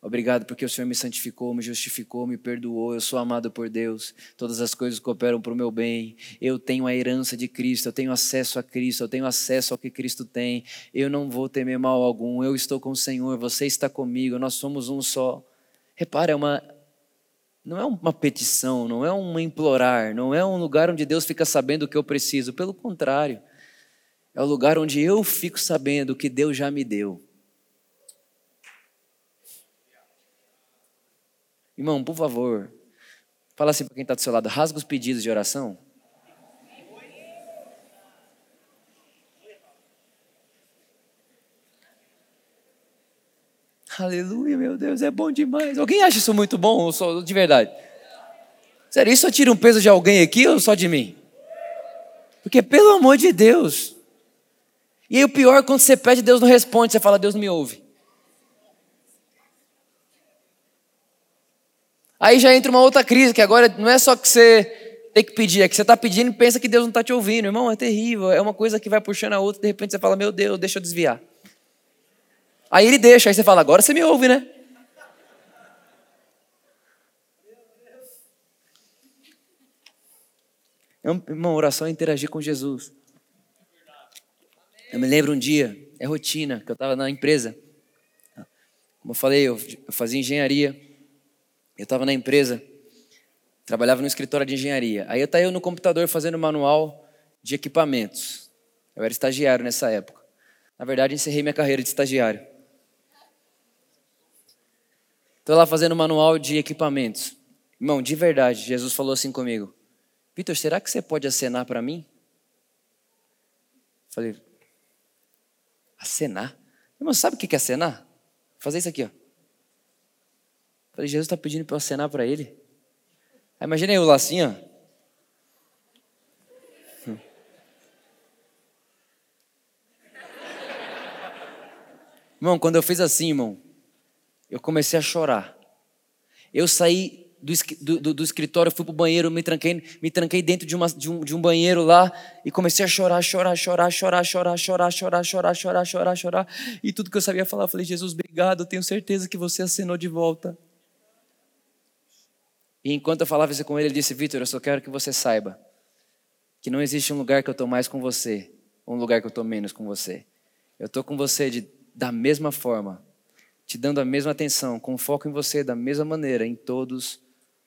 Obrigado porque o Senhor me santificou, me justificou, me perdoou. Eu sou amado por Deus. Todas as coisas cooperam para o meu bem. Eu tenho a herança de Cristo, eu tenho acesso a Cristo, eu tenho acesso ao que Cristo tem. Eu não vou temer mal algum. Eu estou com o Senhor, você está comigo, nós somos um só. Repara, é uma, não é uma petição, não é um implorar, não é um lugar onde Deus fica sabendo o que eu preciso. Pelo contrário, é o lugar onde eu fico sabendo o que Deus já me deu. Irmão, por favor, fala assim para quem está do seu lado: rasga os pedidos de oração. Aleluia, meu Deus, é bom demais. Alguém acha isso muito bom só de verdade? Sério, isso tira um peso de alguém aqui ou só de mim? Porque, pelo amor de Deus. E aí, o pior é quando você pede, Deus não responde, você fala, Deus não me ouve. Aí já entra uma outra crise, que agora não é só que você tem que pedir, é que você está pedindo e pensa que Deus não está te ouvindo. Irmão, é terrível. É uma coisa que vai puxando a outra, de repente você fala, meu Deus, deixa eu desviar. Aí ele deixa, aí você fala, agora você me ouve, né? Irmão, oração é interagir com Jesus. Eu me lembro um dia, é rotina, que eu estava na empresa. Como eu falei, eu, fazia engenharia. Eu estava na empresa, trabalhava no escritório de engenharia. Aí eu estava eu no computador fazendo manual de equipamentos. Eu era estagiário nessa época. Na verdade, encerrei minha carreira de estagiário. Estou lá fazendo manual de equipamentos. Irmão, de verdade, Jesus falou assim comigo: Vitor, será que você pode acenar para mim? Falei, acenar? Irmão, sabe o que é acenar? Fazer isso aqui, ó. Falei, Jesus está pedindo para eu acenar para ele. Aí imaginei eu lá assim, ó. Irmão, quando eu fiz assim, irmão, eu comecei a chorar. Eu saí do, do, do escritório, fui para o banheiro, me tranquei, me tranquei dentro de, uma, de, um, de um banheiro lá e comecei a chorar, chorar, chorar, chorar, chorar, chorar, chorar, chorar, chorar, chorar, chorar. E tudo que eu sabia falar, eu falei, Jesus, obrigado, eu tenho certeza que você acenou de volta. E enquanto eu falava isso com ele, ele disse, Vitor, eu só quero que você saiba que não existe um lugar que eu estou mais com você, um lugar que eu estou menos com você. Eu estou com você de, da mesma forma, te dando a mesma atenção, com foco em você da mesma maneira em todos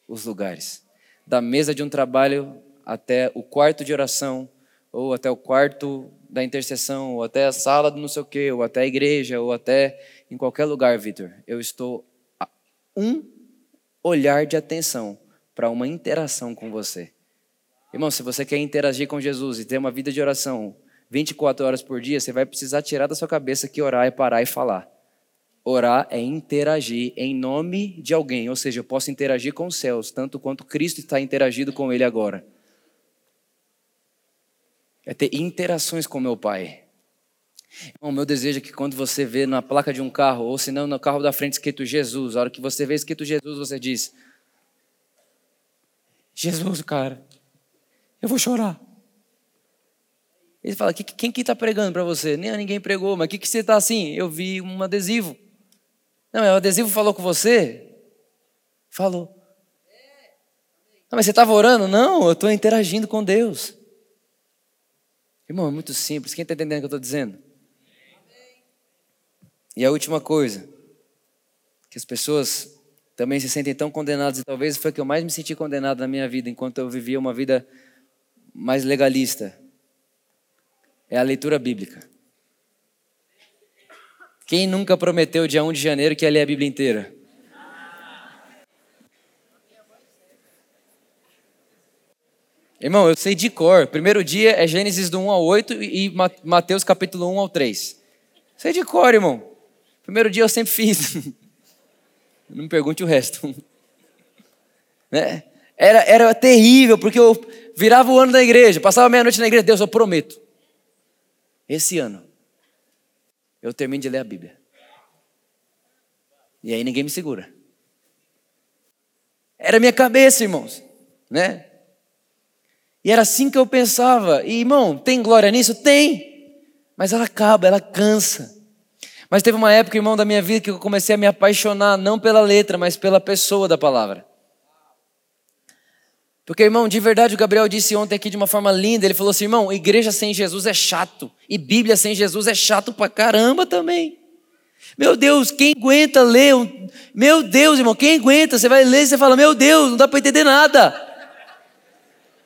os lugares. Da mesa de um trabalho até o quarto de oração, ou até o quarto da intercessão, ou até a sala do não sei o quê, ou até a igreja, ou até em qualquer lugar, Vitor. Eu estou um olhar de atenção para uma interação com você. Irmão, se você quer interagir com Jesus e ter uma vida de oração 24 horas por dia, você vai precisar tirar da sua cabeça que orar é parar e falar. Orar é interagir em nome de alguém, ou seja, eu posso interagir com os céus, tanto quanto Cristo está interagindo com ele agora. É ter interações com meu Pai. O meu desejo é que quando você vê na placa de um carro, ou se não no carro da frente escrito Jesus, a hora que você vê escrito Jesus, você diz: Jesus, cara, eu vou chorar. Ele fala: quem que está pregando para você? Nem ninguém pregou, mas o que, que você está assim? Eu vi um adesivo. Não, o adesivo falou com você? Falou. Não, mas você estava orando? Não, eu estou interagindo com Deus. Irmão, é muito simples. Quem está entendendo o que eu estou dizendo? E a última coisa, que as pessoas também se sentem tão condenadas, e talvez foi que eu mais me senti condenado na minha vida, enquanto eu vivia uma vida mais legalista, é a leitura bíblica. Quem nunca prometeu dia 1 de janeiro que ia ler a Bíblia inteira? Irmão, eu sei de cor. Primeiro dia é Gênesis do 1 ao 8 e Mateus capítulo 1 ao 3. Sei de cor, irmão. Primeiro dia eu sempre fiz. Não pergunte o resto. Né? Era, era terrível, porque eu virava o ano da igreja, passava meia-noite na igreja. Deus, eu prometo. Esse ano, eu termino de ler a Bíblia. E aí ninguém me segura. Era minha cabeça, irmãos. Né? E era assim que eu pensava. E, irmão, tem glória nisso? Tem. Mas ela acaba, ela cansa. Mas teve uma época, irmão, da minha vida que eu comecei a me apaixonar, não pela letra, mas pela pessoa da palavra. Porque, irmão, de verdade, o Gabriel disse ontem aqui de uma forma linda: ele falou assim, irmão, igreja sem Jesus é chato, e Bíblia sem Jesus é chato pra caramba também. Meu Deus, quem aguenta ler? Meu Deus, irmão, quem aguenta? Você vai ler e você fala, meu Deus, não dá para entender nada.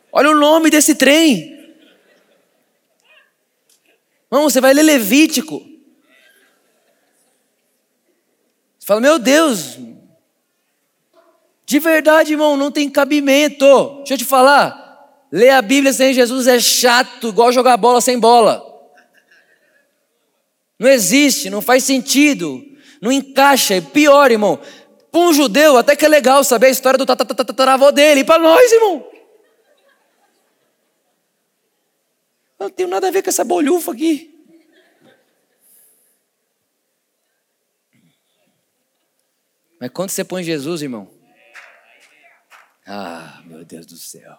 Olha o nome desse trem. Irmão, você vai ler Levítico. Você fala, meu Deus. De verdade, irmão, não tem cabimento. Deixa eu te falar. Ler a Bíblia sem Jesus é chato, igual jogar bola sem bola. Não existe, não faz sentido, não encaixa. É pior, irmão. Para um judeu, até que é legal saber a história do tataravô dele. E para nós, irmão. Eu não tenho nada a ver com essa bolhufa aqui. Mas quando você põe Jesus, irmão. Ah, meu Deus do céu.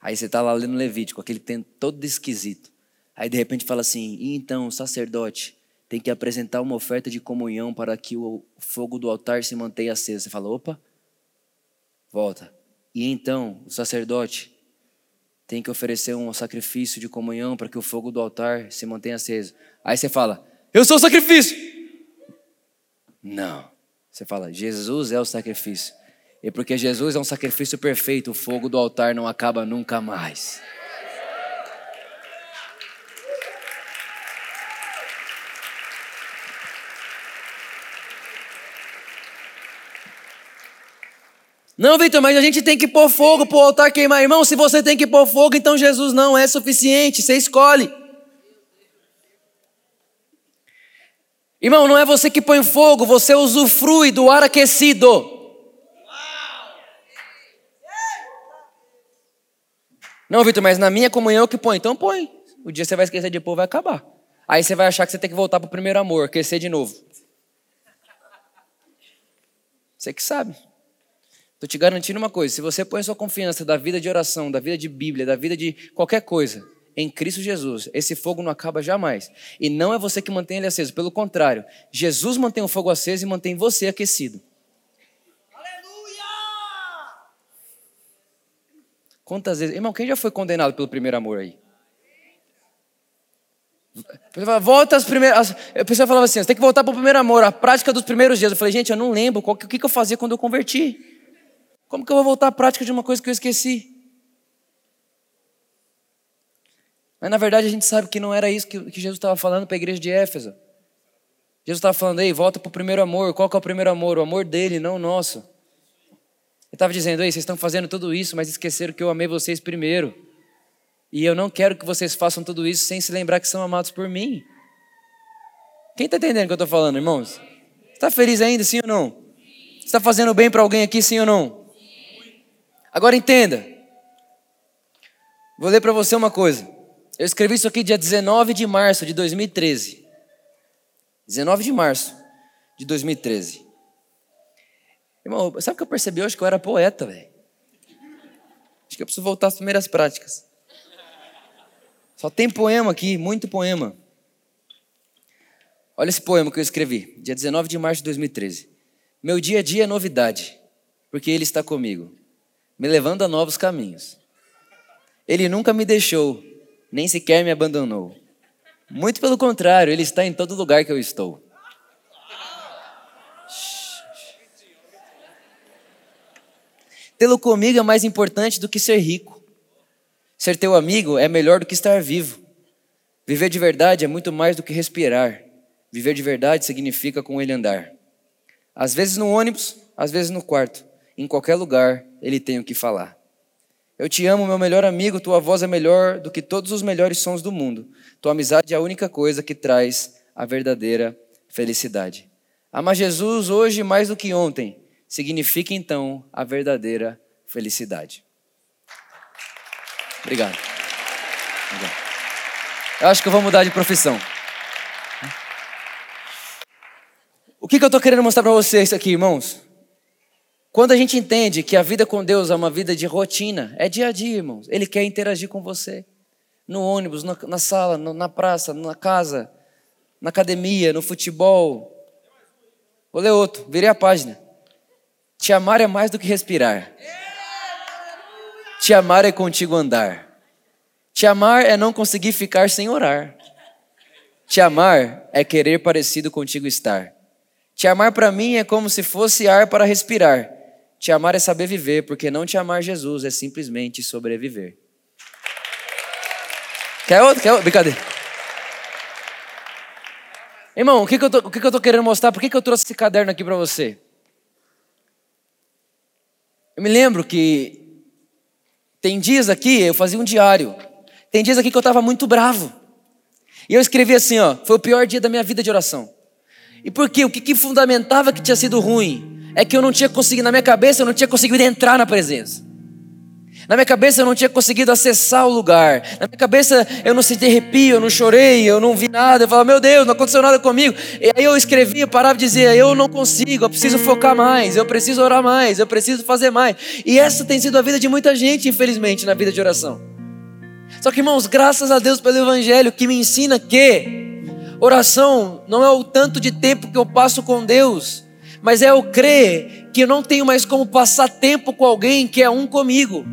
Aí você está lá lendo Levítico, aquele tempo todo esquisito. Aí de repente fala assim: e então o sacerdote tem que apresentar uma oferta de comunhão para que o fogo do altar se mantenha aceso. Você fala: opa, volta. E então o sacerdote tem que oferecer um sacrifício de comunhão para que o fogo do altar se mantenha aceso. Aí você fala, eu sou o sacrifício. Não. Você fala, Jesus é o sacrifício. E porque Jesus é um sacrifício perfeito, o fogo do altar não acaba nunca mais. Não, Vitor, mas a gente tem que pôr fogo para o altar queimar. Irmão, se você tem que pôr fogo, então Jesus não é suficiente. Você escolhe. Irmão, não é você que põe fogo, você usufrui do ar aquecido. Não, Vitor, mas na minha comunhão é que põe. Então põe. O dia você vai esquecer de pôr, vai acabar. Aí você vai achar que você tem que voltar para o primeiro amor, aquecer de novo. Você que sabe. Estou te garantindo uma coisa: se você põe sua confiança da vida de oração, da vida de Bíblia, da vida de qualquer coisa em Cristo Jesus, esse fogo não acaba jamais. E não é você que mantém ele aceso, pelo contrário, Jesus mantém o fogo aceso e mantém você aquecido. Aleluia! Quantas vezes, irmão, quem já foi condenado pelo primeiro amor aí? Volta às primeiras. A pessoa falava assim: você tem que voltar para o primeiro amor, a prática dos primeiros dias. Eu falei, gente, eu não lembro o que, que eu fazia quando eu converti. Como que eu vou voltar à prática de uma coisa que eu esqueci? Mas na verdade a gente sabe que não era isso que, Jesus estava falando para a igreja de Éfeso. Jesus estava falando, ei, volta para o primeiro amor. Qual que é o primeiro amor? O amor dele, não o nosso. Ele estava dizendo, ei, vocês estão fazendo tudo isso, mas esqueceram que eu amei vocês primeiro. E eu não quero que vocês façam tudo isso sem se lembrar que são amados por mim. Quem está entendendo o que eu estou falando, irmãos? Está feliz ainda, sim ou não? Está fazendo bem para alguém aqui, sim ou não? Agora entenda. Vou ler para você uma coisa. Eu escrevi isso aqui dia 19 de março de 2013. 19 de março de 2013. Irmão, sabe o que eu percebi hoje? Que eu era poeta, velho. Acho que eu preciso voltar às primeiras práticas. Só tem poema aqui, muito poema. Olha esse poema que eu escrevi, dia 19 de março de 2013. Meu dia a dia é novidade, porque Ele está comigo, me levando a novos caminhos. Ele nunca me deixou, nem sequer me abandonou. Muito pelo contrário, Ele está em todo lugar que eu estou. Tê-lo comigo é mais importante do que ser rico. Ser teu amigo é melhor do que estar vivo. Viver de verdade é muito mais do que respirar. Viver de verdade significa com ele andar. Às vezes no ônibus, às vezes no quarto. Em qualquer lugar, ele tem o que falar. Eu te amo, meu melhor amigo, tua voz é melhor do que todos os melhores sons do mundo. Tua amizade é a única coisa que traz a verdadeira felicidade. Amar Jesus hoje mais do que ontem significa então a verdadeira felicidade. Obrigado. Obrigado. Eu acho que eu vou mudar de profissão. O que, que eu estou querendo mostrar para vocês aqui, irmãos? Quando a gente entende que a vida com Deus é uma vida de rotina, é dia a dia, irmãos. Ele quer interagir com você. No ônibus, na, na sala, no, na praça, na casa, na academia, no futebol. Vou ler outro, virei a página. Te amar é mais do que respirar. Te amar é contigo andar. Te amar é não conseguir ficar sem orar. Te amar é querer parecido contigo estar. Te amar para mim é como se fosse ar para respirar. Te amar é saber viver, porque não te amar Jesus é simplesmente sobreviver. Quer outro? Quer outro? Brincadeira. Irmão, o que, que, eu, tô, que, que eu tô querendo mostrar? Por que, que eu trouxe esse caderno aqui para você? Eu me lembro que tem dias aqui, eu fazia um diário. Tem dias aqui que eu estava muito bravo. E eu escrevi assim, ó, foi o pior dia da minha vida de oração. E por quê? O que, que fundamentava que tinha sido ruim? É que eu não tinha conseguido, na minha cabeça, eu não tinha conseguido entrar na presença. Na minha cabeça eu não tinha conseguido acessar o lugar. Na minha cabeça eu não senti arrepio, eu não chorei, eu não vi nada. Eu falava, meu Deus, não aconteceu nada comigo. E aí eu escrevia, parava de dizer, eu não consigo, eu preciso focar mais, eu preciso orar mais, eu preciso fazer mais. E essa tem sido a vida de muita gente, infelizmente, na vida de oração. Só que, irmãos, graças a Deus pelo Evangelho que me ensina que oração não é o tanto de tempo que eu passo com Deus, mas é eu crer que eu não tenho mais como passar tempo com alguém que é um comigo.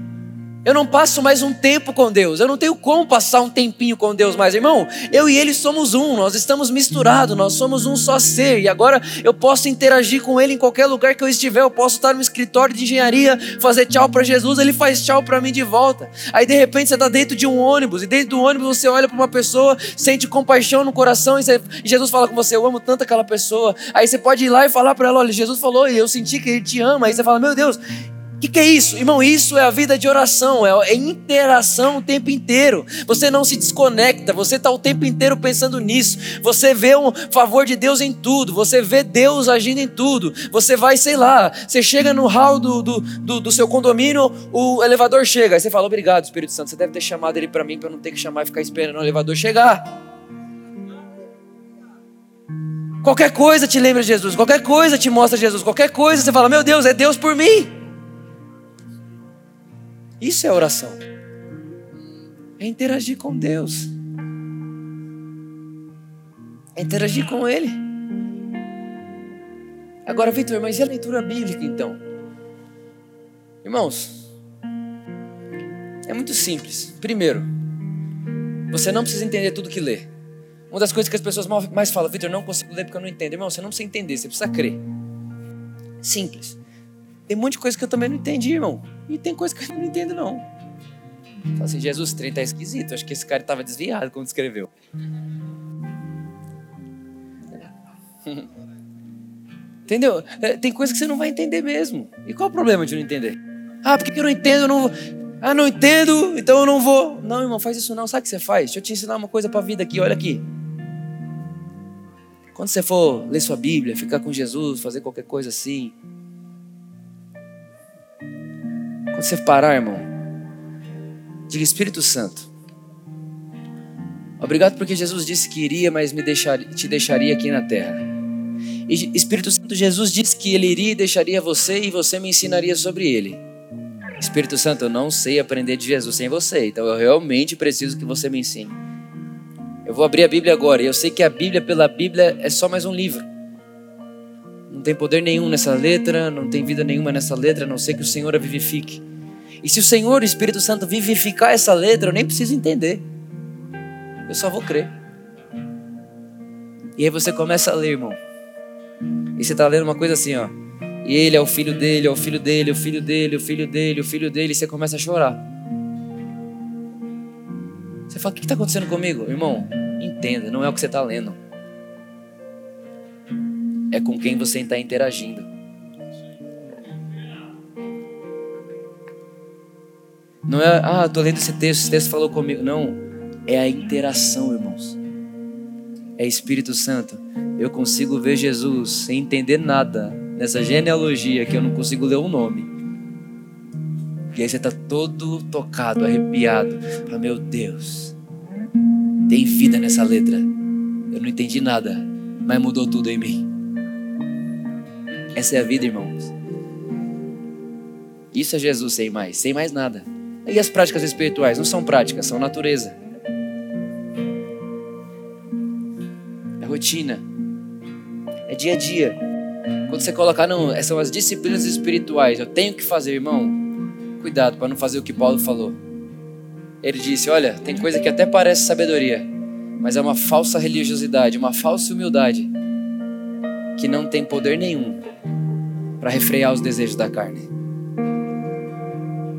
Eu não passo mais um tempo com Deus. Eu não tenho como passar um tempinho com Deus mais, irmão. Eu e Ele somos um. Nós estamos misturados. Nós somos um só ser. E agora eu posso interagir com Ele em qualquer lugar que eu estiver. Eu posso estar no escritório de engenharia, fazer tchau para Jesus. Ele faz tchau para mim de volta. Aí de repente você está dentro de um ônibus e dentro do ônibus você olha para uma pessoa, sente compaixão no coração e, você, e, Jesus fala com você: Eu amo tanto aquela pessoa. Aí você pode ir lá e falar para ela: Olha, Jesus falou e eu senti que Ele te ama. Aí você fala: Meu Deus, que, que é isso? Irmão, isso é a vida de oração, é, é interação o tempo inteiro. Você não se desconecta, você está o tempo inteiro pensando nisso. Você vê um favor de Deus em tudo, você vê Deus agindo em tudo. Você vai, sei lá, você chega no hall do, do, do, do seu condomínio, o elevador chega. Aí você fala, obrigado, Espírito Santo, você deve ter chamado ele para mim, para não ter que chamar e ficar esperando o elevador chegar. Qualquer coisa te lembra de Jesus, qualquer coisa te mostra Jesus, qualquer coisa você fala, meu Deus, é Deus por mim. Isso é oração. É interagir com Deus. É interagir com Ele. Agora, Vitor, mas e a leitura bíblica então? Irmãos, é muito simples. Primeiro, você não precisa entender tudo que lê. Uma das coisas que as pessoas mais falam, Vitor, não consigo ler porque eu não entendo. Irmão, você não precisa entender, você precisa crer. Simples. Tem um monte de coisa que eu também não entendi, irmão. E tem coisa que eu não entendo, não. Fala assim, Jesus, 30 é esquisito. Acho que esse cara estava desviado quando escreveu. Entendeu? É, tem coisa que você não vai entender mesmo. E qual o problema de não entender? Ah, porque eu não entendo, eu não. Ah, não entendo, então eu não vou. Não, irmão, faz isso não. Sabe o que você faz? Deixa eu te ensinar uma coisa para a vida aqui, olha aqui. Quando você for ler sua Bíblia, ficar com Jesus, fazer qualquer coisa assim, Quando você parar, irmão, diga Espírito Santo. Obrigado porque Jesus disse que iria, mas me deixar, te deixaria aqui na terra. E Espírito Santo, Jesus disse que ele iria e deixaria você e você me ensinaria sobre ele. Espírito Santo, eu não sei aprender de Jesus sem você, então eu realmente preciso que você me ensine. Eu vou abrir a Bíblia agora e eu sei que a Bíblia, pela Bíblia, é só mais um livro. Não tem poder nenhum nessa letra, não tem vida nenhuma nessa letra, a não ser que o Senhor a vivifique. E se o Senhor, o Espírito Santo, vivificar essa letra, eu nem preciso entender. Eu só vou crer. E aí você começa a ler, irmão. E você está lendo uma coisa assim, ó. E ele é o filho dele, é o filho dele, o filho dele, o filho dele, o filho dele, e você começa a chorar. Você fala: o que está acontecendo comigo? Irmão, entenda, não é o que você está lendo, é com quem você está interagindo. Não é, ah, estou lendo esse texto, esse texto falou comigo. Não, é a interação, irmãos. É Espírito Santo. Eu consigo ver Jesus sem entender nada nessa genealogia que eu não consigo ler o nome. E aí você está todo tocado, arrepiado. Fala, meu Deus, tem vida nessa letra. Eu não entendi nada, mas mudou tudo em mim. Essa é a vida, irmãos. Isso é Jesus sem mais, sem mais nada. E as práticas espirituais não são práticas, são natureza. É rotina. É dia a dia. Quando você colocar, não, são as disciplinas espirituais, eu tenho que fazer, irmão. Cuidado para não fazer o que Paulo falou. Ele disse: Olha, tem coisa que até parece sabedoria, mas é uma falsa religiosidade, uma falsa humildade, que não tem poder nenhum para refrear os desejos da carne.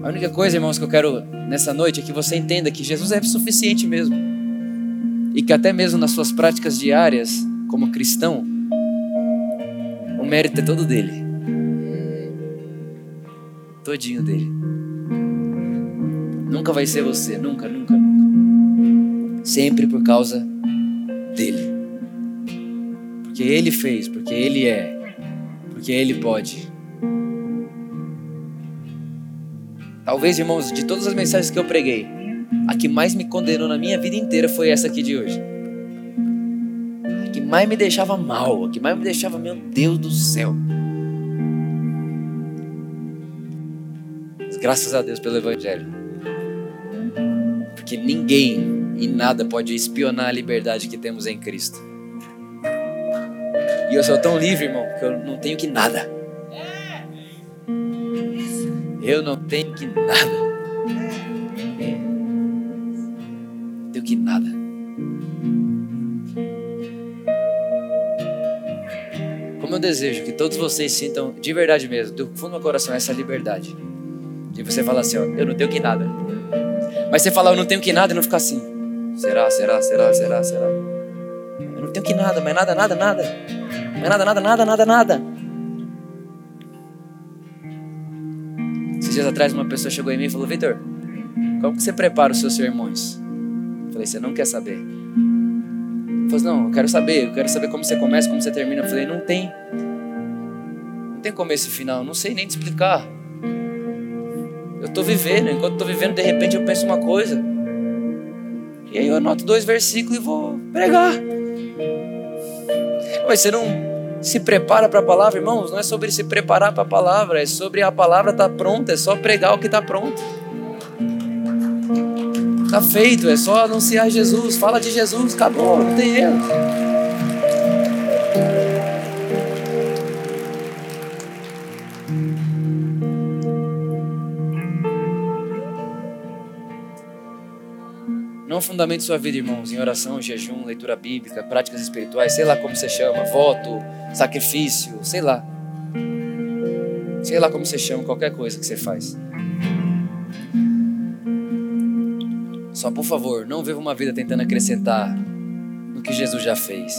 A única coisa, irmãos, que eu quero nessa noite é que você entenda que Jesus é suficiente mesmo. E que até mesmo nas suas práticas diárias, como cristão, o mérito é todo dele. Todinho dele. Nunca vai ser você, nunca, nunca, nunca. Sempre por causa dele. Porque ele fez, porque ele é, porque ele pode. Talvez, irmãos, de todas as mensagens que eu preguei, a que mais me condenou na minha vida inteira foi essa aqui de hoje. A que mais me deixava mal, a que mais me deixava, meu Deus do céu. Graças a Deus pelo Evangelho. Porque ninguém e nada pode espionar a liberdade que temos em Cristo. E eu sou tão livre, irmão, que eu não tenho que nada. Eu não tenho que nada. Não tenho que nada. Como eu desejo que todos vocês sintam de verdade mesmo, do fundo do coração, essa liberdade. De você falar assim, ó, eu não tenho que nada. Mas você falar, eu não tenho que nada e não ficar assim. Será, será, será, será, será? Eu não tenho que nada, mas nada, nada, nada. Mas nada, nada, nada, nada, nada. Dias atrás uma pessoa chegou em mim e falou, Vitor, como que você prepara os seus sermões? Eu falei, você não quer saber? Ele falou, não, eu quero saber, eu quero saber como você começa, como você termina. Eu falei, não tem. Não tem começo e final, não sei nem te explicar. Eu estou vivendo, enquanto estou vivendo, de repente eu penso uma coisa. E aí eu anoto dois versículos e vou pregar. Mas você não se prepara para a palavra, irmãos, não é sobre se preparar para a palavra, é sobre a palavra estar tá pronta, é só pregar o que está pronto. Está feito, é só anunciar Jesus, fala de Jesus, acabou, não tem erro. Não fundamente sua vida, irmãos, em oração, jejum, leitura bíblica, práticas espirituais, sei lá como você chama, voto, sacrifício, sei lá. Sei lá como você chama, qualquer coisa que você faz. Só por favor, não viva uma vida tentando acrescentar no que Jesus já fez.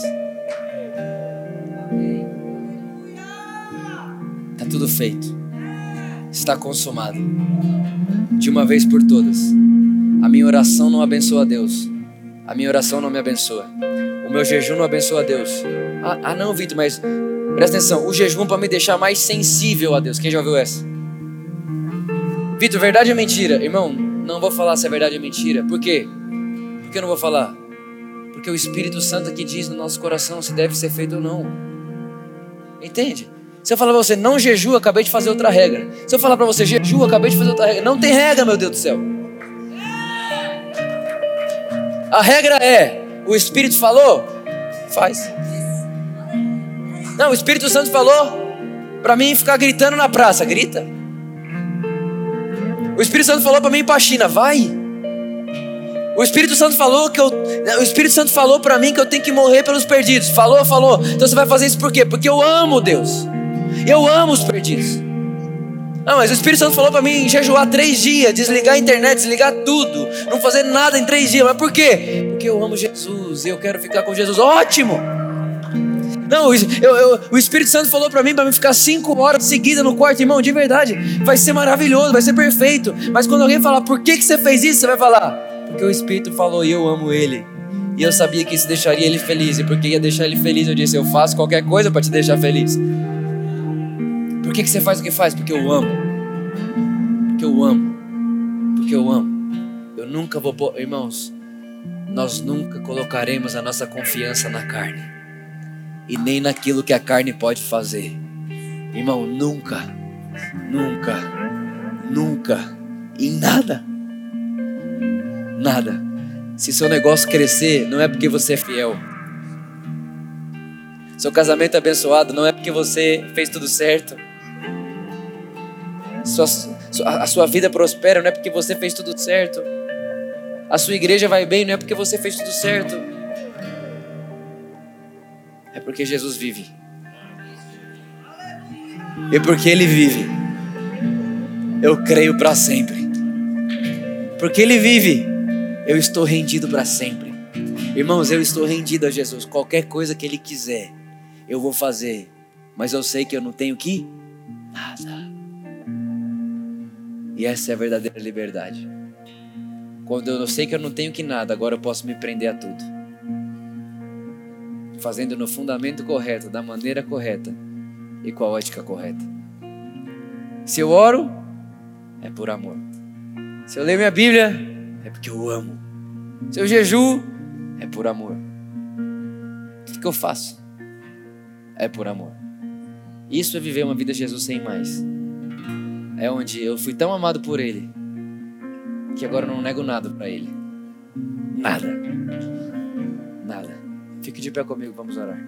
Está tudo feito. Está consumado. De uma vez por todas. A minha oração não abençoa Deus. A minha oração não me abençoa. O meu jejum não abençoa Deus. Ah, ah não, Vitor, mas presta atenção. O jejum para me deixar mais sensível a Deus. Quem já ouviu essa? Vitor, verdade ou mentira? Irmão, não vou falar se é verdade ou mentira. Por quê? Por que eu não vou falar? Porque o Espírito Santo que diz no nosso coração se deve ser feito ou não. Entende? Se eu falar para você, não jejua, acabei de fazer outra regra. Se eu falar para você, jejua, acabei de fazer outra regra. Não tem regra, meu Deus do céu. A regra é: o Espírito falou, faz. Não, o Espírito Santo falou para mim ficar gritando na praça, grita. O Espírito Santo falou para mim ir para a China, vai. O Espírito Santo falou que eu, o Espírito Santo falou para mim que eu tenho que morrer pelos perdidos. Falou, falou. Então você vai fazer isso por quê? Porque eu amo Deus. Eu amo os perdidos. Não, mas o Espírito Santo falou para mim jejuar três dias, desligar a internet, desligar tudo, não fazer nada em três dias. Mas por quê? Porque eu amo Jesus e eu quero ficar com Jesus. Ótimo! Não, eu, eu, o Espírito Santo falou para mim para mim ficar cinco horas seguidas no quarto, irmão, de verdade. Vai ser maravilhoso, vai ser perfeito. Mas quando alguém falar por que, que você fez isso, você vai falar, porque o Espírito falou e eu amo Ele. E eu sabia que isso deixaria ele feliz. E porque ia deixar ele feliz, eu disse: Eu faço qualquer coisa para te deixar feliz. Que, que você faz o que faz? Porque eu amo. Porque eu amo. Porque eu amo. Eu nunca vou pôr. Irmãos, nós nunca colocaremos a nossa confiança na carne. E nem naquilo que a carne pode fazer. Irmão, nunca. Nunca. Nunca. Em nada. Nada. Se seu negócio crescer, não é porque você é fiel. Seu casamento é abençoado não é porque você fez tudo certo sua, a sua vida prospera não é porque você fez tudo certo. A sua igreja vai bem não é porque você fez tudo certo. É porque Jesus vive. E porque Ele vive, eu creio para sempre. Porque Ele vive, eu estou rendido para sempre. Irmãos, eu estou rendido a Jesus. Qualquer coisa que Ele quiser, eu vou fazer. Mas eu sei que eu não tenho que nada. E essa é a verdadeira liberdade. Quando eu sei que eu não tenho que nada, agora eu posso me prender a tudo. Fazendo no fundamento correto, da maneira correta e com a ótica correta. Se eu oro, é por amor. Se eu leio minha Bíblia, é porque eu amo. Se eu jejuo, é por amor. Tudo que eu faço é por amor. Isso é viver uma vida de Jesus sem mais é onde eu fui tão amado por Ele que agora eu não nego nada para Ele. Nada. Nada. Fique de pé comigo, vamos orar.